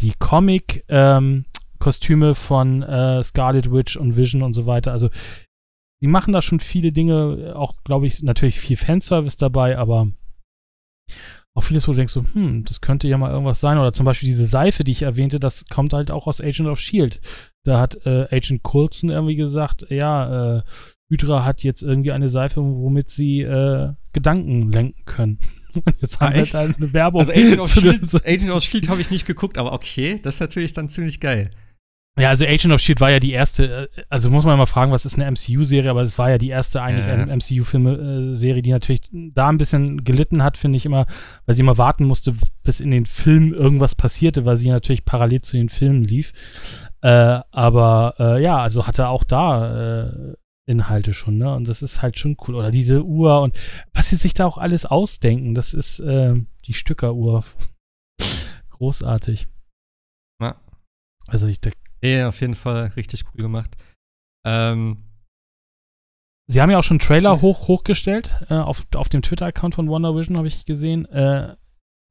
[SPEAKER 2] die Comic, ähm, Kostüme von äh, Scarlet Witch und Vision und so weiter. Also die machen da schon viele Dinge, auch glaube ich natürlich viel Fanservice dabei, aber auch vieles, wo du denkst so, hm, das könnte ja mal irgendwas sein. Oder zum Beispiel diese Seife, die ich erwähnte, das kommt halt auch aus Agent of Shield. Da hat äh, Agent Coulson irgendwie gesagt, ja, äh, Hydra hat jetzt irgendwie eine Seife, womit sie äh, Gedanken lenken können.
[SPEAKER 1] Jetzt haben wir halt eine Werbung. Also Agent of Shield, Agent of Shield habe ich nicht geguckt, aber okay, das ist natürlich dann ziemlich geil.
[SPEAKER 2] Ja, also Agent of Shield war ja die erste, äh, also muss man mal fragen, was ist eine MCU-Serie, aber es war ja die erste eigentlich ja. MCU-Filme-Serie, die natürlich da ein bisschen gelitten hat, finde ich immer, weil sie immer warten musste, bis in den Filmen irgendwas passierte, weil sie natürlich parallel zu den Filmen lief. Äh, aber äh, ja, also hatte auch da äh, Inhalte schon, ne? Und das ist halt schon cool. Oder diese Uhr und was sie sich da auch alles ausdenken, das ist äh, die Stückeruhr. Großartig. Also ich,
[SPEAKER 1] ja, auf jeden Fall richtig cool gemacht. Ähm,
[SPEAKER 2] Sie haben ja auch schon Trailer hoch, hochgestellt äh, auf, auf dem Twitter-Account von Wonder Vision, habe ich gesehen. Äh,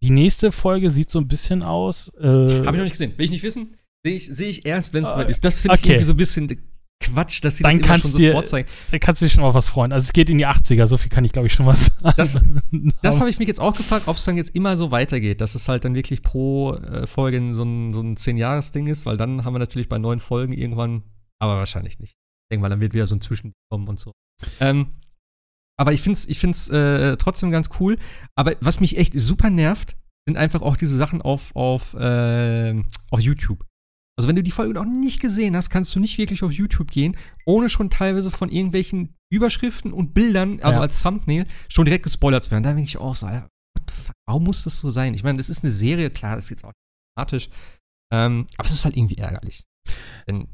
[SPEAKER 2] die nächste Folge sieht so ein bisschen aus.
[SPEAKER 1] Äh, habe ich noch nicht gesehen. Will ich nicht wissen? Sehe ich, seh ich erst, wenn es uh, ist. Das finde ich okay. irgendwie so ein bisschen Quatsch, dass sie
[SPEAKER 2] Dann
[SPEAKER 1] das immer
[SPEAKER 2] kannst
[SPEAKER 1] schon so
[SPEAKER 2] dir-
[SPEAKER 1] vorzeigen.
[SPEAKER 2] Da kannst du dich schon mal was freuen. Also es geht in die 80er, so viel kann ich glaube ich schon was sagen.
[SPEAKER 1] Das- Das habe ich mich jetzt auch gefragt, ob es dann jetzt immer so weitergeht, dass es halt dann wirklich pro äh, Folge so ein, so ein 10-Jahres-Ding ist, weil dann haben wir natürlich bei neun Folgen irgendwann, aber wahrscheinlich nicht. Irgendwann dann wird wieder so ein Zwischen kommen und so. Ähm, aber ich finde es ich find's, äh, trotzdem ganz cool. Aber was mich echt super nervt, sind einfach auch diese Sachen auf, auf, äh, auf YouTube. Also wenn du die Folge noch nicht gesehen hast, kannst du nicht wirklich auf YouTube gehen, ohne schon teilweise von irgendwelchen Überschriften und Bildern, also
[SPEAKER 2] Ja.
[SPEAKER 1] als Thumbnail, schon direkt gespoilert zu werden. Da denke ich auch so, Alter, what the fuck, warum muss das so sein? Ich meine, das ist eine Serie, klar, das ist jetzt auch nicht dramatisch, ähm, aber es ist halt irgendwie ärgerlich. Denn,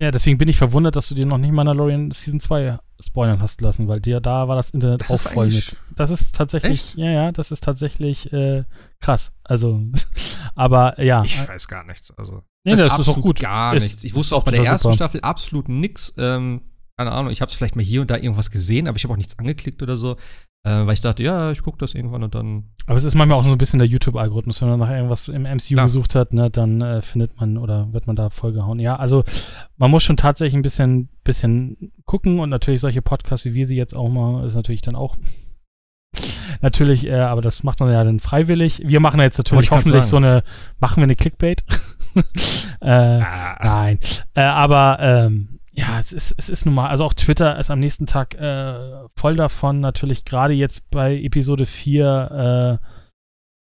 [SPEAKER 2] Ja, deswegen bin ich verwundert, dass du dir noch nicht Mandalorian Season 2 spoilern hast lassen, weil dir da war das Internet
[SPEAKER 1] Das
[SPEAKER 2] auch
[SPEAKER 1] ist
[SPEAKER 2] voll mit. Das ist tatsächlich,
[SPEAKER 1] Echt?
[SPEAKER 2] ja, ja, das ist tatsächlich äh, krass. Also, aber ja.
[SPEAKER 1] ich weiß gar nichts. Also,
[SPEAKER 2] Nee, das ist
[SPEAKER 1] absolut
[SPEAKER 2] auch gut.
[SPEAKER 1] Gar
[SPEAKER 2] Ist-
[SPEAKER 1] nichts. Ich
[SPEAKER 2] ist
[SPEAKER 1] wusste
[SPEAKER 2] auch
[SPEAKER 1] bei der ersten
[SPEAKER 2] super.
[SPEAKER 1] Staffel absolut nichts. Ähm, keine Ahnung, ich habe es vielleicht mal hier und da irgendwas gesehen, aber ich habe auch nichts angeklickt oder so, äh, weil ich dachte, ja, ich gucke das irgendwann und dann
[SPEAKER 2] Aber es ist manchmal auch so ein bisschen der YouTube-Algorithmus. Wenn man nach irgendwas im MCU
[SPEAKER 1] Klar.
[SPEAKER 2] gesucht hat, ne, dann äh, findet man oder wird man da vollgehauen. Ja, also man muss schon tatsächlich ein bisschen, bisschen gucken und natürlich solche Podcasts, wie wir sie jetzt auch mal, ist natürlich dann auch natürlich, äh, aber das macht man ja dann freiwillig. Wir machen jetzt natürlich hoffentlich so eine, machen wir eine Clickbait? äh,
[SPEAKER 1] Ah,
[SPEAKER 2] Nein. Äh, aber ähm, ja, es ist, es ist nun mal, also auch Twitter ist am nächsten Tag äh, voll davon. Natürlich gerade jetzt bei Episode 4, äh,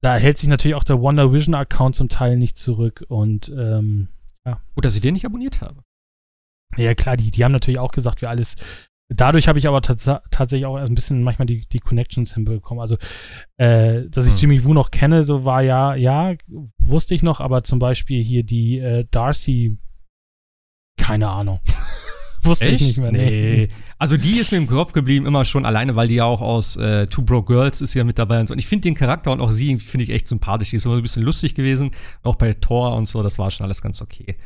[SPEAKER 2] da hält sich natürlich auch der Wonder Vision Account zum Teil nicht zurück. Und ähm,
[SPEAKER 1] gut, dass ich den nicht abonniert habe.
[SPEAKER 2] ja, klar, die, die haben natürlich auch gesagt, wir alles. Dadurch habe ich aber tats tatsächlich auch ein bisschen manchmal die, die Connections hinbekommen. Also, äh, dass ich
[SPEAKER 1] Hm.
[SPEAKER 2] Jimmy Woo noch kenne, so war ja, ja, wusste ich noch, aber zum Beispiel hier die äh, Darcy, keine Ahnung. wusste ich nicht mehr.
[SPEAKER 1] Nee. Also die ist mir im Kopf geblieben, immer schon alleine, weil die ja auch aus äh, Two Broke Girls ist ja mit dabei und so. Und ich finde den Charakter und auch sie finde ich echt sympathisch. Die ist immer ein bisschen lustig gewesen. Auch bei Thor und so, das war schon alles ganz okay.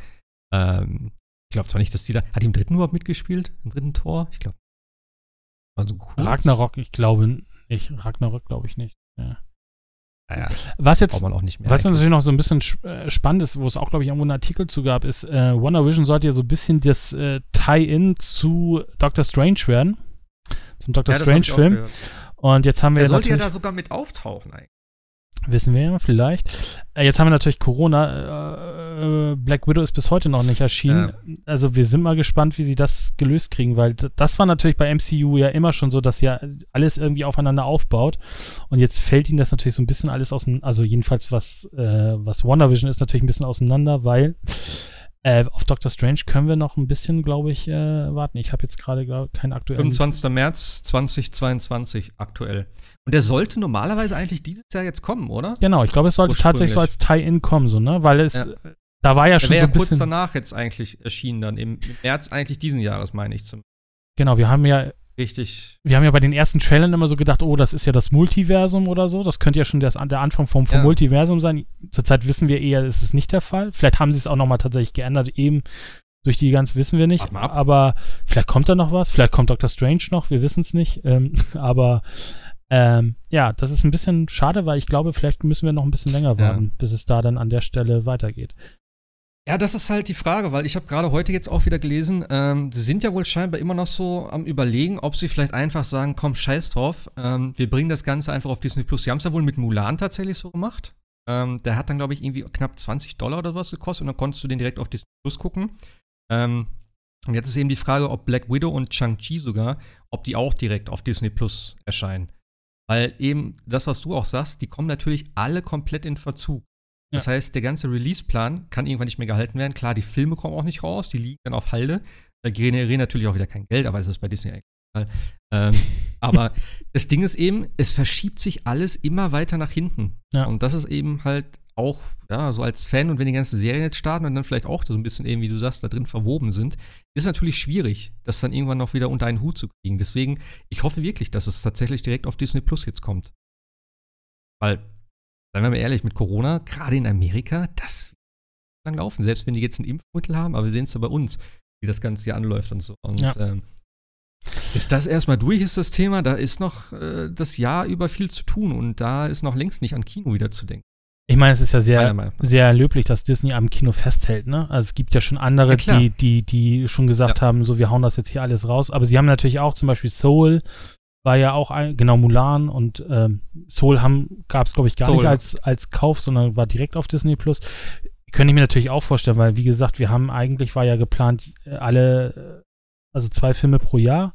[SPEAKER 1] Ähm, ich glaube zwar nicht, dass die da. Hat die im dritten überhaupt mitgespielt? Im dritten Tor? Ich glaube. Also kurz.
[SPEAKER 2] Ragnarok, ich glaube nicht. Ragnarok glaube ich nicht. Ja.
[SPEAKER 1] Naja,
[SPEAKER 2] Was jetzt
[SPEAKER 1] man auch nicht mehr.
[SPEAKER 2] Was natürlich noch so ein bisschen äh, spannend ist, wo es auch, glaube ich, irgendwo einen Artikel zu gab, ist, äh, Wonder Vision sollte ja so ein bisschen das äh, Tie-In zu Doctor Strange werden. Zum Doctor
[SPEAKER 1] Ja,
[SPEAKER 2] Strange-Film. Und jetzt haben wir
[SPEAKER 1] Der sollte ja da sogar mit auftauchen eigentlich.
[SPEAKER 2] Wissen wir ja vielleicht, äh, jetzt haben wir natürlich Corona. Äh, Black Widow ist bis heute noch nicht erschienen. Also wir sind mal gespannt, wie sie das gelöst kriegen, weil das war natürlich bei MCU ja immer schon so, dass ja alles irgendwie aufeinander aufbaut. Und jetzt fällt ihnen das natürlich so ein bisschen alles auseinander, also jedenfalls was, äh, was WandaVision ist natürlich ein bisschen auseinander, weil äh, auf Doctor Strange können wir noch ein bisschen, glaube ich, äh, warten. Ich habe jetzt gerade keinen aktuellen.
[SPEAKER 1] 25. März 2022 aktuell. Und der sollte normalerweise eigentlich dieses Jahr jetzt kommen, oder?
[SPEAKER 2] Genau, ich glaube, es sollte tatsächlich so als Tie-In kommen, so, ne? Weil es,
[SPEAKER 1] Ja.
[SPEAKER 2] da war ja
[SPEAKER 1] Der
[SPEAKER 2] schon
[SPEAKER 1] wäre
[SPEAKER 2] so
[SPEAKER 1] ja
[SPEAKER 2] ein
[SPEAKER 1] kurz
[SPEAKER 2] bisschen.
[SPEAKER 1] danach jetzt eigentlich erschienen, dann im, im März eigentlich diesen Jahres, meine ich. Zum
[SPEAKER 2] Genau, wir haben ja
[SPEAKER 1] richtig.
[SPEAKER 2] wir haben ja bei den ersten Trailern immer so gedacht, oh, das ist ja das Multiversum oder so. Das könnte ja schon das, der Anfang vom, vom
[SPEAKER 1] Ja.
[SPEAKER 2] Multiversum sein. Zurzeit wissen wir eher, ist es nicht der Fall. Vielleicht haben sie es auch nochmal tatsächlich geändert, eben durch die ganz wissen wir nicht. Aber vielleicht kommt da noch was. Vielleicht kommt Doctor Strange noch, wir wissen es nicht. Ähm, aber ähm, ja, das ist ein bisschen schade, weil ich glaube, vielleicht müssen wir noch ein bisschen länger
[SPEAKER 1] Ja.
[SPEAKER 2] warten, bis es da dann an der Stelle weitergeht.
[SPEAKER 1] Ja, das ist halt die Frage, weil ich habe gerade heute jetzt auch wieder gelesen, ähm, sie sind ja wohl scheinbar immer noch so am überlegen, ob sie vielleicht einfach sagen, komm, scheiß drauf, ähm, wir bringen das Ganze einfach auf Disney Plus. Sie haben es ja wohl mit Mulan tatsächlich so gemacht. Ähm, der hat dann, glaube ich, irgendwie knapp 20 Dollar oder was gekostet und dann konntest du den direkt auf Disney Plus gucken. Ähm, und jetzt ist eben die Frage, ob Black Widow und Shang-Chi sogar, ob die auch direkt auf Disney Plus erscheinen. Weil eben das, was du auch sagst, die kommen natürlich alle komplett in Verzug. Das heißt, der ganze Release-Plan kann irgendwann nicht mehr gehalten werden. Klar, die Filme kommen auch nicht raus, die liegen dann auf Halde. Da generieren natürlich auch wieder kein Geld, aber das ist bei Disney eigentlich egal. Ähm, aber das Ding ist eben, es verschiebt sich alles immer weiter nach hinten.
[SPEAKER 2] Ja.
[SPEAKER 1] Und das ist eben halt auch, ja, so als Fan und wenn die ganzen Serien jetzt starten und dann vielleicht auch so ein bisschen eben, wie du sagst, da drin verwoben sind, ist natürlich schwierig, das dann irgendwann noch wieder unter einen Hut zu kriegen. Deswegen, ich hoffe wirklich, dass es tatsächlich direkt auf Disney Plus jetzt kommt. Weil, seien wir mal ehrlich, mit Corona, gerade in Amerika, das wird lang laufen. Selbst wenn die jetzt ein Impfmittel haben, aber wir sehen es ja bei uns, wie das Ganze hier anläuft und so. Und
[SPEAKER 2] Ja.
[SPEAKER 1] ähm, bis das erstmal durch ist, das Thema, da ist noch äh, das Jahr über viel zu tun und da ist noch längst nicht an Kino wieder zu denken.
[SPEAKER 2] Ich meine, es ist ja sehr, sehr löblich, dass Disney am Kino festhält, ne? Also es gibt ja schon andere, ja, die, die, die schon gesagt ja. haben, so, wir hauen das jetzt hier alles raus. Aber sie haben natürlich auch zum Beispiel Soul, war ja auch ein, genau Mulan und ähm, Soul gab es, glaube ich, gar Soul, nicht als, als Kauf, sondern war direkt auf Disney Plus. Könnte ich mir natürlich auch vorstellen, weil, wie gesagt, wir haben eigentlich, war ja geplant, alle, also zwei Filme pro Jahr.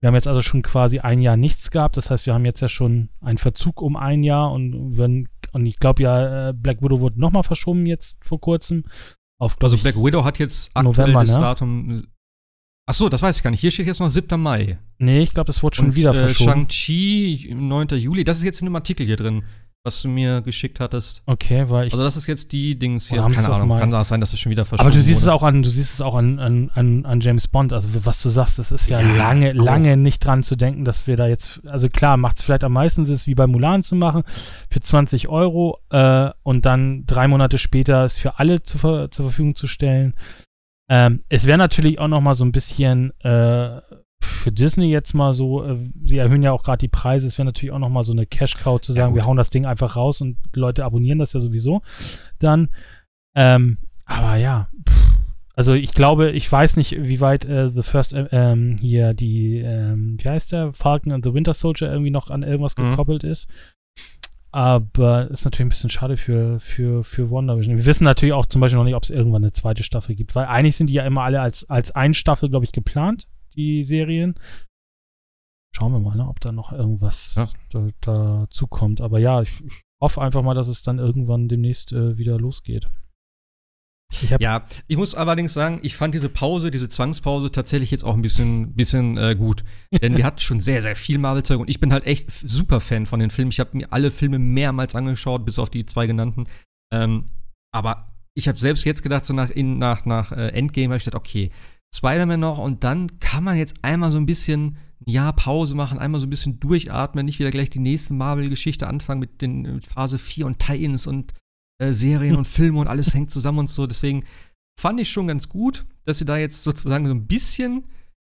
[SPEAKER 2] Wir haben jetzt also schon quasi ein Jahr nichts gehabt. Das heißt, wir haben jetzt ja schon einen Verzug um ein Jahr und wenn, und ich glaube ja, äh, Black Widow wurde nochmal verschoben jetzt vor kurzem.
[SPEAKER 1] Auf, also Black Widow hat jetzt aktuell November, das ne? Datum Ach so, das weiß ich gar nicht. Hier steht jetzt noch 7. Mai.
[SPEAKER 2] Nee, ich glaube, das wurde schon Und, wieder äh, verschoben.
[SPEAKER 1] Shang-Chi, 9. Juli. Das ist jetzt in einem Artikel hier drin was du mir geschickt hattest.
[SPEAKER 2] Okay, weil ich.
[SPEAKER 1] Also das ist jetzt die Dings hier. Keine Ahnung. Kann auch sein, dass es schon wieder
[SPEAKER 2] verschoben Aber du siehst wurde. es auch an, du siehst es auch an, an, an, an James Bond. Also was du sagst, es ist ja, ja lange, auch. lange nicht dran zu denken, dass wir da jetzt. Also klar, macht es vielleicht am meisten Sinn, wie bei Mulan zu machen, für 20 Euro äh, und dann drei Monate später es für alle zu, zur Verfügung zu stellen. Ähm, es wäre natürlich auch noch mal so ein bisschen äh, für Disney jetzt mal so, äh, sie erhöhen ja auch gerade die Preise, es wäre natürlich auch nochmal so eine Cash-Cow zu sagen, ja, wir hauen das Ding einfach raus und Leute abonnieren das ja sowieso dann. Ähm, aber ja, pff, also ich glaube, ich weiß nicht, wie weit äh, The First äh, ähm, hier die, ähm, wie heißt der, Falcon and the Winter Soldier irgendwie noch an irgendwas mhm. gekoppelt ist. Aber ist natürlich ein bisschen schade für, für, für WandaVision. Wir wissen natürlich auch zum Beispiel noch nicht, ob es irgendwann eine zweite Staffel gibt, weil eigentlich sind die ja immer alle als, als ein Staffel, glaube ich, geplant die Serien. Schauen wir mal, ne, ob da noch irgendwas ja. da, dazu kommt. Aber ja, ich, ich, hoffe einfach mal, dass es dann irgendwann demnächst äh, wieder losgeht.
[SPEAKER 1] Ich ja, ich muss allerdings sagen, ich fand diese Pause, diese Zwangspause tatsächlich jetzt auch ein bisschen, bisschen äh, gut. Denn wir hatten schon sehr, sehr viel Marvel-Zeug und ich bin halt echt super Fan von den Filmen. Ich habe mir alle Filme mehrmals angeschaut, bis auf die zwei genannten. Ähm, aber ich habe selbst jetzt gedacht, so nach, in, nach, nach äh, Endgame, habe ich gedacht, okay, Spider-Man noch und dann kann man jetzt einmal so ein bisschen Jahr Pause machen, einmal so ein bisschen durchatmen, nicht wieder gleich die nächste Marvel-Geschichte anfangen mit den mit Phase 4 und Tie-Ins und äh, Serien und Filme und alles hängt zusammen und so. Deswegen fand ich schon ganz gut, dass sie da jetzt sozusagen so ein bisschen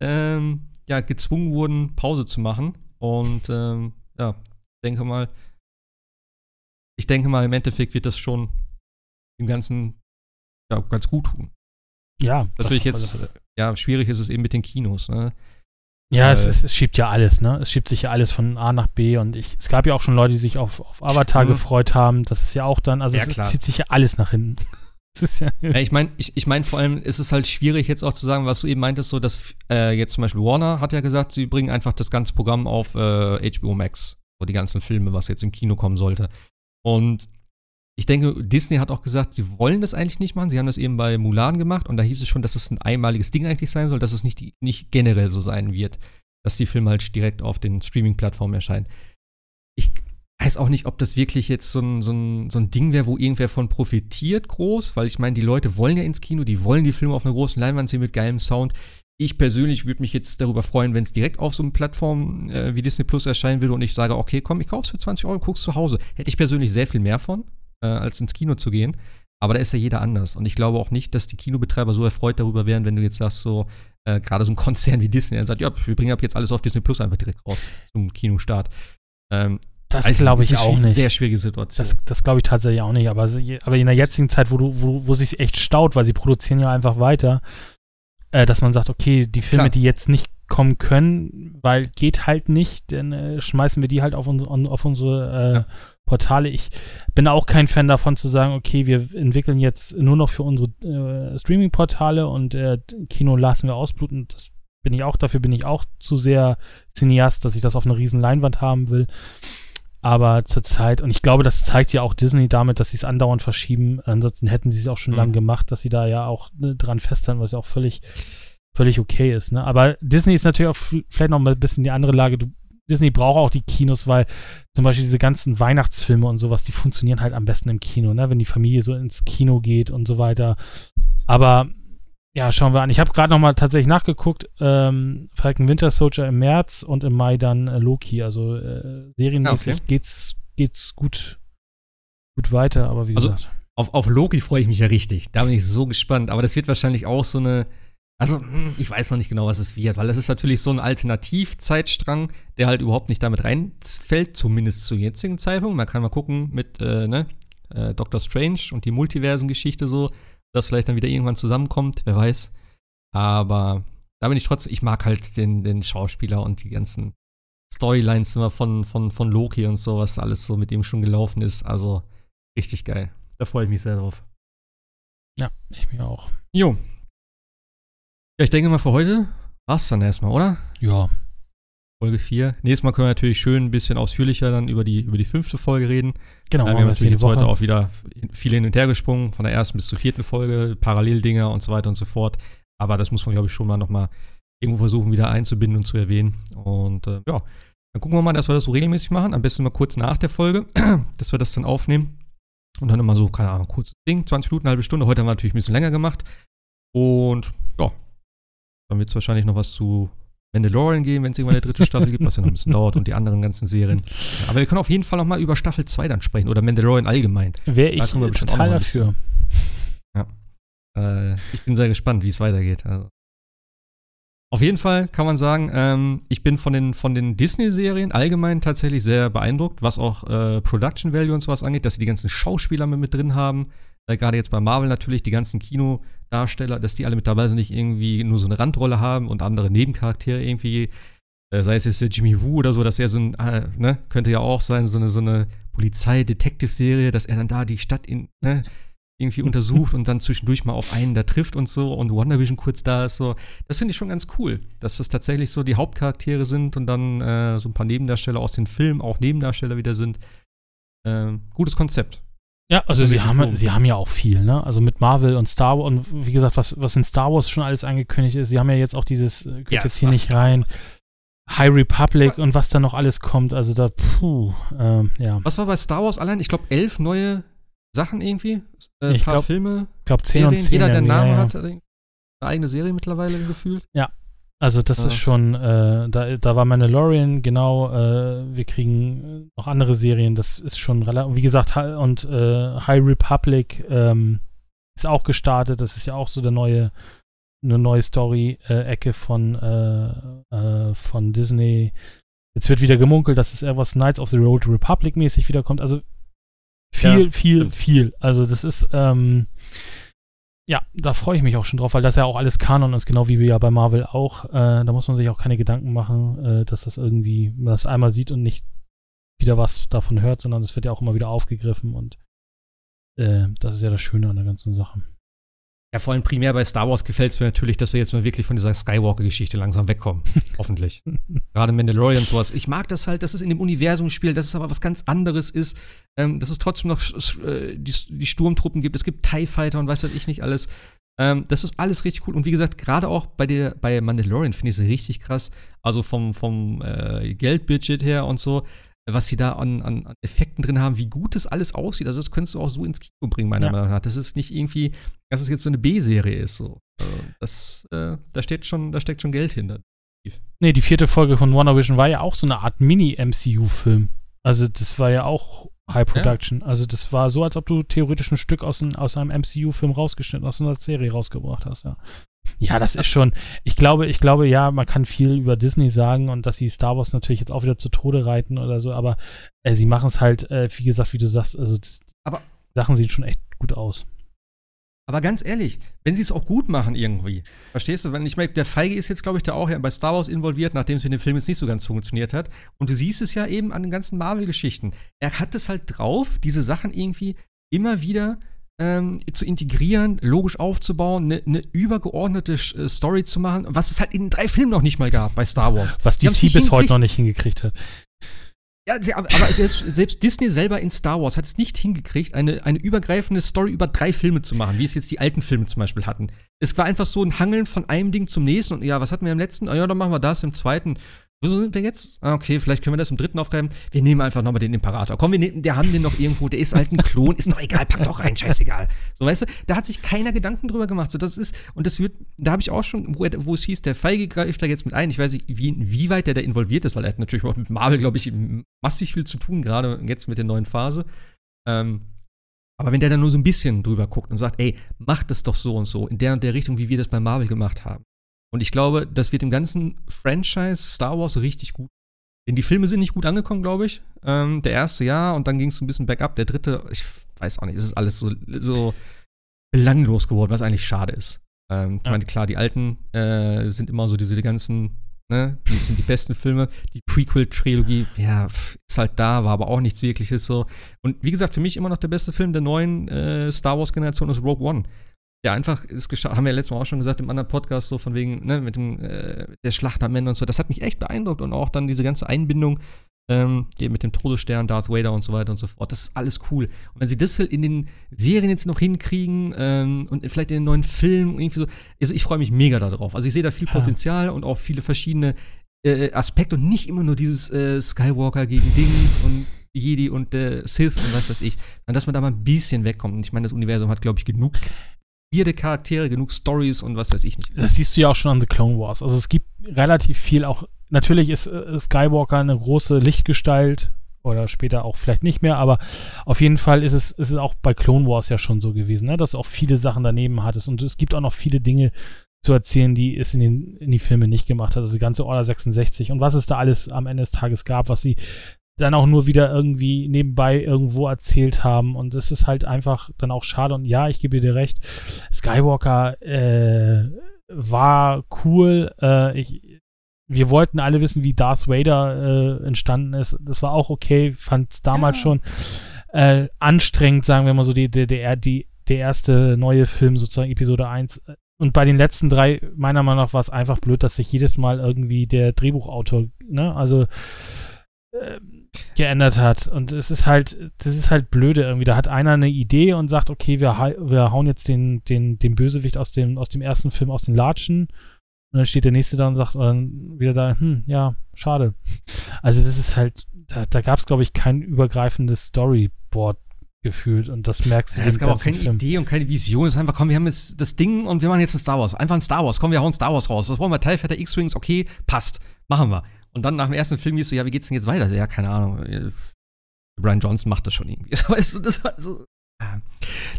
[SPEAKER 1] ähm, ja, gezwungen wurden, Pause zu machen. Und ähm, ja, denke mal, ich denke mal, im Endeffekt wird das schon dem Ganzen ja, ganz gut tun.
[SPEAKER 2] Ja,
[SPEAKER 1] natürlich jetzt, ja, schwierig ist es eben mit den Kinos, ne?
[SPEAKER 2] Ja, äh, es, es, es, schiebt ja alles, ne? Es schiebt sich ja alles von A nach B und ich, es gab ja auch schon Leute, die sich auf, auf Avatar mhm. gefreut haben. Das ist ja auch dann, also ja, es, es zieht sich ja alles nach hinten.
[SPEAKER 1] Ja, ja, ich meine, ich, ich meine, vor allem ist es halt schwierig jetzt auch zu sagen, was du eben meintest, so dass äh, jetzt zum Beispiel Warner hat ja gesagt, sie bringen einfach das ganze Programm auf äh, HBO Max, so die ganzen Filme, was jetzt im Kino kommen sollte. Und ich denke, Disney hat auch gesagt, sie wollen das eigentlich nicht machen. Sie haben das eben bei Mulan gemacht und da hieß es schon, dass es ein einmaliges Ding eigentlich sein soll, dass es nicht, nicht generell so sein wird, dass die Filme halt direkt auf den Streaming-Plattformen erscheinen. Ich weiß auch nicht, ob das wirklich jetzt so ein, so ein, so ein Ding wäre, wo irgendwer von profitiert, groß, weil ich meine, die Leute wollen ja ins Kino, die wollen die Filme auf einer großen Leinwand sehen mit geilem Sound. Ich persönlich würde mich jetzt darüber freuen, wenn es direkt auf so einer Plattform äh, wie Disney Plus erscheinen würde und ich sage, okay, komm, ich kauf's für 20 Euro, guck's zu Hause. Hätte ich persönlich sehr viel mehr von äh, als ins Kino zu gehen. Aber da ist ja jeder anders. Und ich glaube auch nicht, dass die Kinobetreiber so erfreut darüber wären, wenn du jetzt sagst, so, äh, gerade so ein Konzern wie Disney, der sagt, ja, wir bringen ab jetzt alles auf Disney Plus einfach direkt raus zum Kinostart.
[SPEAKER 2] Ähm, das also glaube ich auch nicht.
[SPEAKER 1] Sehr schwierige Situation.
[SPEAKER 2] Das, das glaube ich tatsächlich auch nicht. Aber, aber in der jetzigen Zeit, wo du, wo, wo sich echt staut, weil sie produzieren ja einfach weiter, äh, dass man sagt, okay, die Filme, Klar. die jetzt nicht kommen können, weil geht halt nicht, dann äh, schmeißen wir die halt auf, uns, auf unsere äh, ja. Portale. Ich bin auch kein Fan davon zu sagen, okay, wir entwickeln jetzt nur noch für unsere äh, Streaming-Portale und äh, Kino lassen wir ausbluten. Das bin ich auch, dafür bin ich auch zu sehr Cineast, dass ich das auf einer riesen Leinwand haben will. Aber zurzeit, und ich glaube, das zeigt ja auch Disney damit, dass sie es andauernd verschieben. Ansonsten hätten sie es auch schon mhm. lange gemacht, dass sie da ja auch ne, dran festhalten, was ja auch völlig, völlig okay ist. Ne? Aber Disney ist natürlich auch vielleicht noch mal ein bisschen die andere Lage. Du Disney braucht auch die Kinos, weil zum Beispiel diese ganzen Weihnachtsfilme und sowas, die funktionieren halt am besten im Kino, ne? wenn die Familie so ins Kino geht und so weiter. Aber ja, schauen wir an. Ich habe gerade noch mal tatsächlich nachgeguckt. Ähm, Falcon Winter Soldier im März und im Mai dann äh, Loki. Also äh, serienmäßig okay. geht's, geht's gut, gut weiter, aber wie also, gesagt.
[SPEAKER 1] Auf, auf Loki freue ich mich ja richtig. Da bin ich so gespannt. Aber das wird wahrscheinlich auch so eine also, hm, ich weiß noch nicht genau, was es wird, weil das ist natürlich so ein Alternativzeitstrang, der halt überhaupt nicht damit reinfällt, zumindest zu jetzigen Zeitpunkt. Man kann mal gucken mit, äh, ne, äh, Doctor Strange und die Multiversen-Geschichte so, dass vielleicht dann wieder irgendwann zusammenkommt, wer weiß. Aber da bin ich trotzdem, ich mag halt den, den Schauspieler und die ganzen Storylines immer von, von, von Loki und so, was alles so mit ihm schon gelaufen ist. Also richtig geil. Da freue ich mich sehr drauf.
[SPEAKER 2] Ja, ich mir auch.
[SPEAKER 1] Jo. Ja, ich denke mal für heute war's dann erstmal, oder?
[SPEAKER 2] Ja.
[SPEAKER 1] Folge 4. Nächstes Mal können wir natürlich schön ein bisschen ausführlicher dann über die, über die fünfte Folge reden.
[SPEAKER 2] Genau,
[SPEAKER 1] wir haben natürlich jetzt heute auch wieder viel hin und her gesprungen, von der ersten bis zur vierten Folge, Paralleldinger und so weiter und so fort. Aber das muss man, glaube ich, schon mal nochmal irgendwo versuchen, wieder einzubinden und zu erwähnen. Und äh, ja, dann gucken wir mal, dass wir das so regelmäßig machen. Am besten mal kurz nach der Folge, dass wir das dann aufnehmen. Und dann immer so, keine Ahnung, kurzes Ding, 20 Minuten, eine halbe Stunde. Heute haben wir natürlich ein bisschen länger gemacht. Und ja, dann wird es wahrscheinlich noch was zu Mandalorian gehen, wenn es irgendwann eine dritte Staffel gibt, was ja noch ein bisschen dauert und die anderen ganzen Serien. Aber wir können auf jeden Fall noch mal über Staffel 2 dann sprechen oder Mandalorian allgemein.
[SPEAKER 2] Wäre ich total dafür.
[SPEAKER 1] Äh, ich bin sehr gespannt, wie es weitergeht. Also. Auf jeden Fall kann man sagen, ähm, ich bin von den, von den Disney-Serien allgemein tatsächlich sehr beeindruckt, was auch äh, Production Value und sowas angeht, dass sie die ganzen Schauspieler mit, mit drin haben. Äh, Gerade jetzt bei Marvel natürlich, die ganzen Kinodarsteller, dass die alle mit dabei sind, nicht irgendwie nur so eine Randrolle haben und andere Nebencharaktere irgendwie, äh, sei es jetzt der Jimmy Woo oder so, dass er so ein, äh, ne, könnte ja auch sein, so eine, so eine Polizei-Detektiv-Serie, dass er dann da die Stadt in, ne, irgendwie untersucht und dann zwischendurch mal auf einen da trifft und so und WandaVision kurz da ist so. Das finde ich schon ganz cool, dass das tatsächlich so die Hauptcharaktere sind und dann äh, so ein paar Nebendarsteller aus den Filmen auch Nebendarsteller wieder sind. Ähm, gutes Konzept.
[SPEAKER 2] Ja, also sie haben, sie haben ja auch viel, ne? Also mit Marvel und Star Wars und wie gesagt, was, was in Star Wars schon alles angekündigt ist, sie haben ja jetzt auch dieses, äh, geht
[SPEAKER 1] Ja,
[SPEAKER 2] jetzt hier nicht rein, High Republic und was da noch alles kommt, also da, puh, ähm, ja.
[SPEAKER 1] Was war bei Star Wars allein? Ich glaube, elf neue Sachen irgendwie. Äh,
[SPEAKER 2] Ich
[SPEAKER 1] paar
[SPEAKER 2] glaub,
[SPEAKER 1] Filme,
[SPEAKER 2] Ich glaube 10
[SPEAKER 1] Serien.
[SPEAKER 2] und 10.
[SPEAKER 1] Jeder, der einen
[SPEAKER 2] ja,
[SPEAKER 1] Namen
[SPEAKER 2] ja.
[SPEAKER 1] hat, eine eigene Serie mittlerweile gefühlt.
[SPEAKER 2] Also das
[SPEAKER 1] Ja.
[SPEAKER 2] ist schon, äh, da, da war Mandalorian, genau, äh, wir kriegen äh, noch andere Serien, das ist schon relativ, wie gesagt, und äh, High Republic ähm, ist auch gestartet, das ist ja auch so der neue, eine neue Story-Ecke von, äh, äh, von Disney. Jetzt wird wieder gemunkelt, dass es eher was Knights of the Old Republic mäßig wiederkommt, also viel,
[SPEAKER 1] Ja,
[SPEAKER 2] viel, viel. Also das ist, ähm, ja, da freue ich mich auch schon drauf, weil das ja auch alles Kanon ist, genau wie ja bei Marvel auch. Äh, da muss man sich auch keine Gedanken machen, äh, dass das irgendwie, man das einmal sieht und nicht wieder was davon hört, sondern es wird ja auch immer wieder aufgegriffen und äh, das ist ja das Schöne an der ganzen Sache.
[SPEAKER 1] Ja, vor allem primär bei Star Wars gefällt es mir natürlich, dass wir jetzt mal wirklich von dieser Skywalker-Geschichte langsam wegkommen. Hoffentlich. Gerade Mandalorian und sowas. Ich mag das halt, dass es in dem Universum spielt, dass es aber was ganz anderes ist. Ähm, dass es trotzdem noch äh, die, die Sturmtruppen gibt. Es gibt TIE Fighter und weiß was ich nicht alles. Ähm, das ist alles richtig cool. Und wie gesagt, gerade auch bei, der, bei Mandalorian finde ich es richtig krass. Also vom, vom äh, Geldbudget her und so, was sie da an, an, an Effekten drin haben, wie gut das alles aussieht. Also, das könntest du auch so ins Kino bringen, meiner
[SPEAKER 2] Ja.
[SPEAKER 1] Meinung nach. Das ist nicht irgendwie, dass es jetzt so eine B-Serie ist. So. Also, das, äh, da, steht schon, da steckt schon Geld hinter.
[SPEAKER 2] Nee, die vierte Folge von WandaVision war ja auch so eine Art Mini-MCU-Film. Also das war ja auch High Production. Also das war so, als ob du theoretisch ein Stück aus, ein, aus einem MCU-Film rausgeschnitten, aus einer Serie rausgebracht hast, ja. Ja, das ist schon, ich glaube, ich glaube, ja, man kann viel über Disney sagen und dass sie Star Wars natürlich jetzt auch wieder zu Tode reiten oder so, aber äh, sie machen es halt, äh, wie gesagt, wie du sagst, also das,
[SPEAKER 1] Aber-
[SPEAKER 2] Sachen sehen schon echt gut aus.
[SPEAKER 1] Aber ganz ehrlich, wenn sie es auch gut machen irgendwie, verstehst du? Wenn ich meine, der Feige ist jetzt, glaube ich, da auch ja bei Star Wars involviert, nachdem es mit dem Film jetzt nicht so ganz funktioniert hat. Und du siehst es ja eben an den ganzen Marvel-Geschichten. Er hat es halt drauf, diese Sachen irgendwie immer wieder ähm, zu integrieren, logisch aufzubauen, eine ne übergeordnete äh, Story zu machen, was es halt in den drei Filmen noch nicht mal gab bei Star Wars.
[SPEAKER 2] Was DC bis heute noch nicht hingekriegt hat.
[SPEAKER 1] Ja, aber selbst, selbst Disney selber in Star Wars hat es nicht hingekriegt, eine, eine übergreifende Story über drei Filme zu machen, wie es jetzt die alten Filme zum Beispiel hatten. Es war einfach so ein Hangeln von einem Ding zum nächsten und ja, was hatten wir im letzten? Ah ja, dann machen wir das im zweiten. Wo sind wir jetzt? Ah, okay, vielleicht können wir das im dritten aufgreifen. Wir nehmen einfach nochmal den Imperator. Komm, wir nehmen, der haben den noch irgendwo, der ist halt ein Klon, ist doch egal, pack doch rein, scheißegal. So, weißt du, da hat sich keiner Gedanken drüber gemacht. So, das ist, und das wird, da habe ich auch schon, wo, wo es hieß, der Feige greift da jetzt mit ein. Ich weiß nicht, wie, wie weit der da involviert ist, weil er hat natürlich auch mit Marvel, glaube ich, massig viel zu tun, gerade jetzt mit der neuen Phase. Ähm, aber wenn der dann nur so ein bisschen drüber guckt und sagt, ey, mach das doch so und so, in der und der Richtung, wie wir das bei Marvel gemacht haben. Und ich glaube, das wird im ganzen Franchise Star Wars richtig gut. Denn die Filme sind nicht gut angekommen, glaube ich. Ähm, der erste ja, und dann ging es ein bisschen bergab. Der dritte, ich weiß auch nicht, es ist alles so, so belanglos geworden, was eigentlich schade ist. Ähm, ich
[SPEAKER 2] Ja.
[SPEAKER 1] meine, klar, die alten äh, sind immer so diese die ganzen, ne, die sind die besten Filme. Die Prequel-Trilogie, ja, ist halt da, war aber auch nichts wirkliches so. Und wie gesagt, für mich immer noch der beste Film der neuen äh, Star Wars-Generation ist Rogue One. Ja, einfach ist haben wir ja letztes Mal auch schon gesagt im anderen Podcast, so von wegen, ne, mit dem, äh, der Schlacht am Ende und so. Das hat mich echt beeindruckt und auch dann diese ganze Einbindung ähm, mit dem Todesstern, Darth Vader und so weiter und so fort. Das ist alles cool. Und wenn sie das in den Serien jetzt noch hinkriegen ähm, und vielleicht in den neuen Filmen irgendwie so, also ich freue mich mega darauf. Also ich sehe da viel
[SPEAKER 2] Ja.
[SPEAKER 1] Potenzial und auch viele verschiedene äh, Aspekte und nicht immer nur dieses äh, Skywalker gegen Dings und Jedi und äh, Sith und was weiß ich, sondern dass man da mal ein bisschen wegkommt. Und ich meine, das Universum hat, glaube ich, genug weirde Charaktere, genug Stories und was weiß ich nicht.
[SPEAKER 2] Das siehst du ja auch schon an The Clone Wars. Also es gibt relativ viel auch. Natürlich ist äh, Skywalker eine große Lichtgestalt oder später auch vielleicht nicht mehr, aber auf jeden Fall ist es, ist es auch bei Clone Wars ja schon so gewesen, ne? dass du auch viele Sachen daneben hattest und es gibt auch noch viele Dinge zu erzählen, die es in, den, in die Filme nicht gemacht hat. Also die ganze Order 66 und was es da alles am Ende des Tages gab, was sie dann auch nur wieder irgendwie nebenbei irgendwo erzählt haben. Und es ist halt einfach dann auch schade. Und ja, ich gebe dir recht, Skywalker äh, war cool. Äh, ich, wir wollten alle wissen, wie Darth Vader äh, entstanden ist. Das war auch okay, fand es damals
[SPEAKER 1] Ja.
[SPEAKER 2] schon äh, anstrengend, sagen wir mal so, die, die, der, die, der erste neue Film, sozusagen Episode 1. Und bei den letzten drei, meiner Meinung nach, war es einfach blöd, dass sich jedes Mal irgendwie der Drehbuchautor, ne, also äh, geändert hat. Und es ist halt, das ist halt blöde irgendwie. Da hat einer eine Idee und sagt, okay, wir, wir hauen jetzt den, den, den Bösewicht aus dem, aus dem ersten Film aus den Latschen. Und dann steht der nächste da und sagt und dann wieder da, hm, ja, schade. Also das ist halt, da, da gab es, glaube ich, kein übergreifendes Storyboard gefühlt und das merkst du
[SPEAKER 1] Ja, es gab auch keine
[SPEAKER 2] Film.
[SPEAKER 1] Idee und keine Vision. Es ist einfach, komm, wir haben jetzt das Ding und wir machen jetzt ein Star Wars. Einfach ein Star Wars. Komm, wir hauen Star Wars raus. Das brauchen wir Teilvetter X-Wings. Okay, passt. Machen wir. Und dann nach dem ersten Film hieß so, ja, wie geht's denn jetzt weiter? Ja, keine Ahnung. Brian Johnson macht das schon irgendwie. Weißt du, das war so.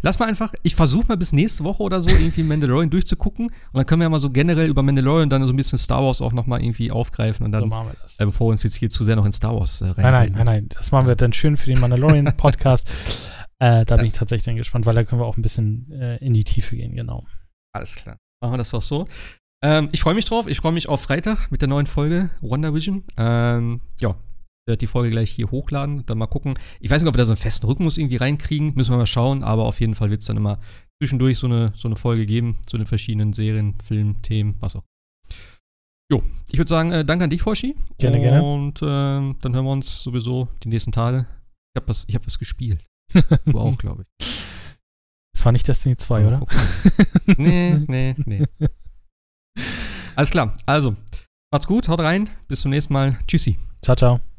[SPEAKER 1] Lass mal einfach, ich versuche mal bis nächste Woche oder so irgendwie Mandalorian durchzugucken und dann können wir ja mal so generell über Mandalorian dann so ein bisschen Star Wars auch nochmal irgendwie aufgreifen und
[SPEAKER 2] So
[SPEAKER 1] dann,
[SPEAKER 2] machen wir das.
[SPEAKER 1] äh, bevor wir uns jetzt hier zu sehr noch in Star Wars äh, rein.
[SPEAKER 2] Nein, nein, nein, nein. Das machen wir dann schön für den Mandalorian-Podcast. äh, da bin ich tatsächlich dann gespannt, weil da können wir auch ein bisschen äh, in die Tiefe gehen, genau.
[SPEAKER 1] Alles klar. Machen wir das doch so. Ähm, ich freue mich drauf. Ich freue mich auf Freitag mit der neuen Folge WandaVision. Ähm, ja, ich werde die Folge gleich hier hochladen. Dann mal gucken. Ich weiß nicht, ob wir da so einen festen Rhythmus irgendwie reinkriegen. Müssen wir mal schauen. Aber auf jeden Fall wird es dann immer zwischendurch so eine, so eine Folge geben zu den verschiedenen Serien, Filmen, Themen, was auch. Jo, ich würde sagen, äh, danke an dich, Hoshi.
[SPEAKER 2] Gerne, gerne.
[SPEAKER 1] Und ähm, dann hören wir uns sowieso die nächsten Tage. Ich habe was, ich hab was gespielt. Du auch, glaube ich.
[SPEAKER 2] Das war nicht Destiny 2, oder?
[SPEAKER 1] Nee, nee, nee. Alles klar. Also, macht's gut, haut rein. Bis zum nächsten Mal. Tschüssi.
[SPEAKER 2] Ciao, ciao.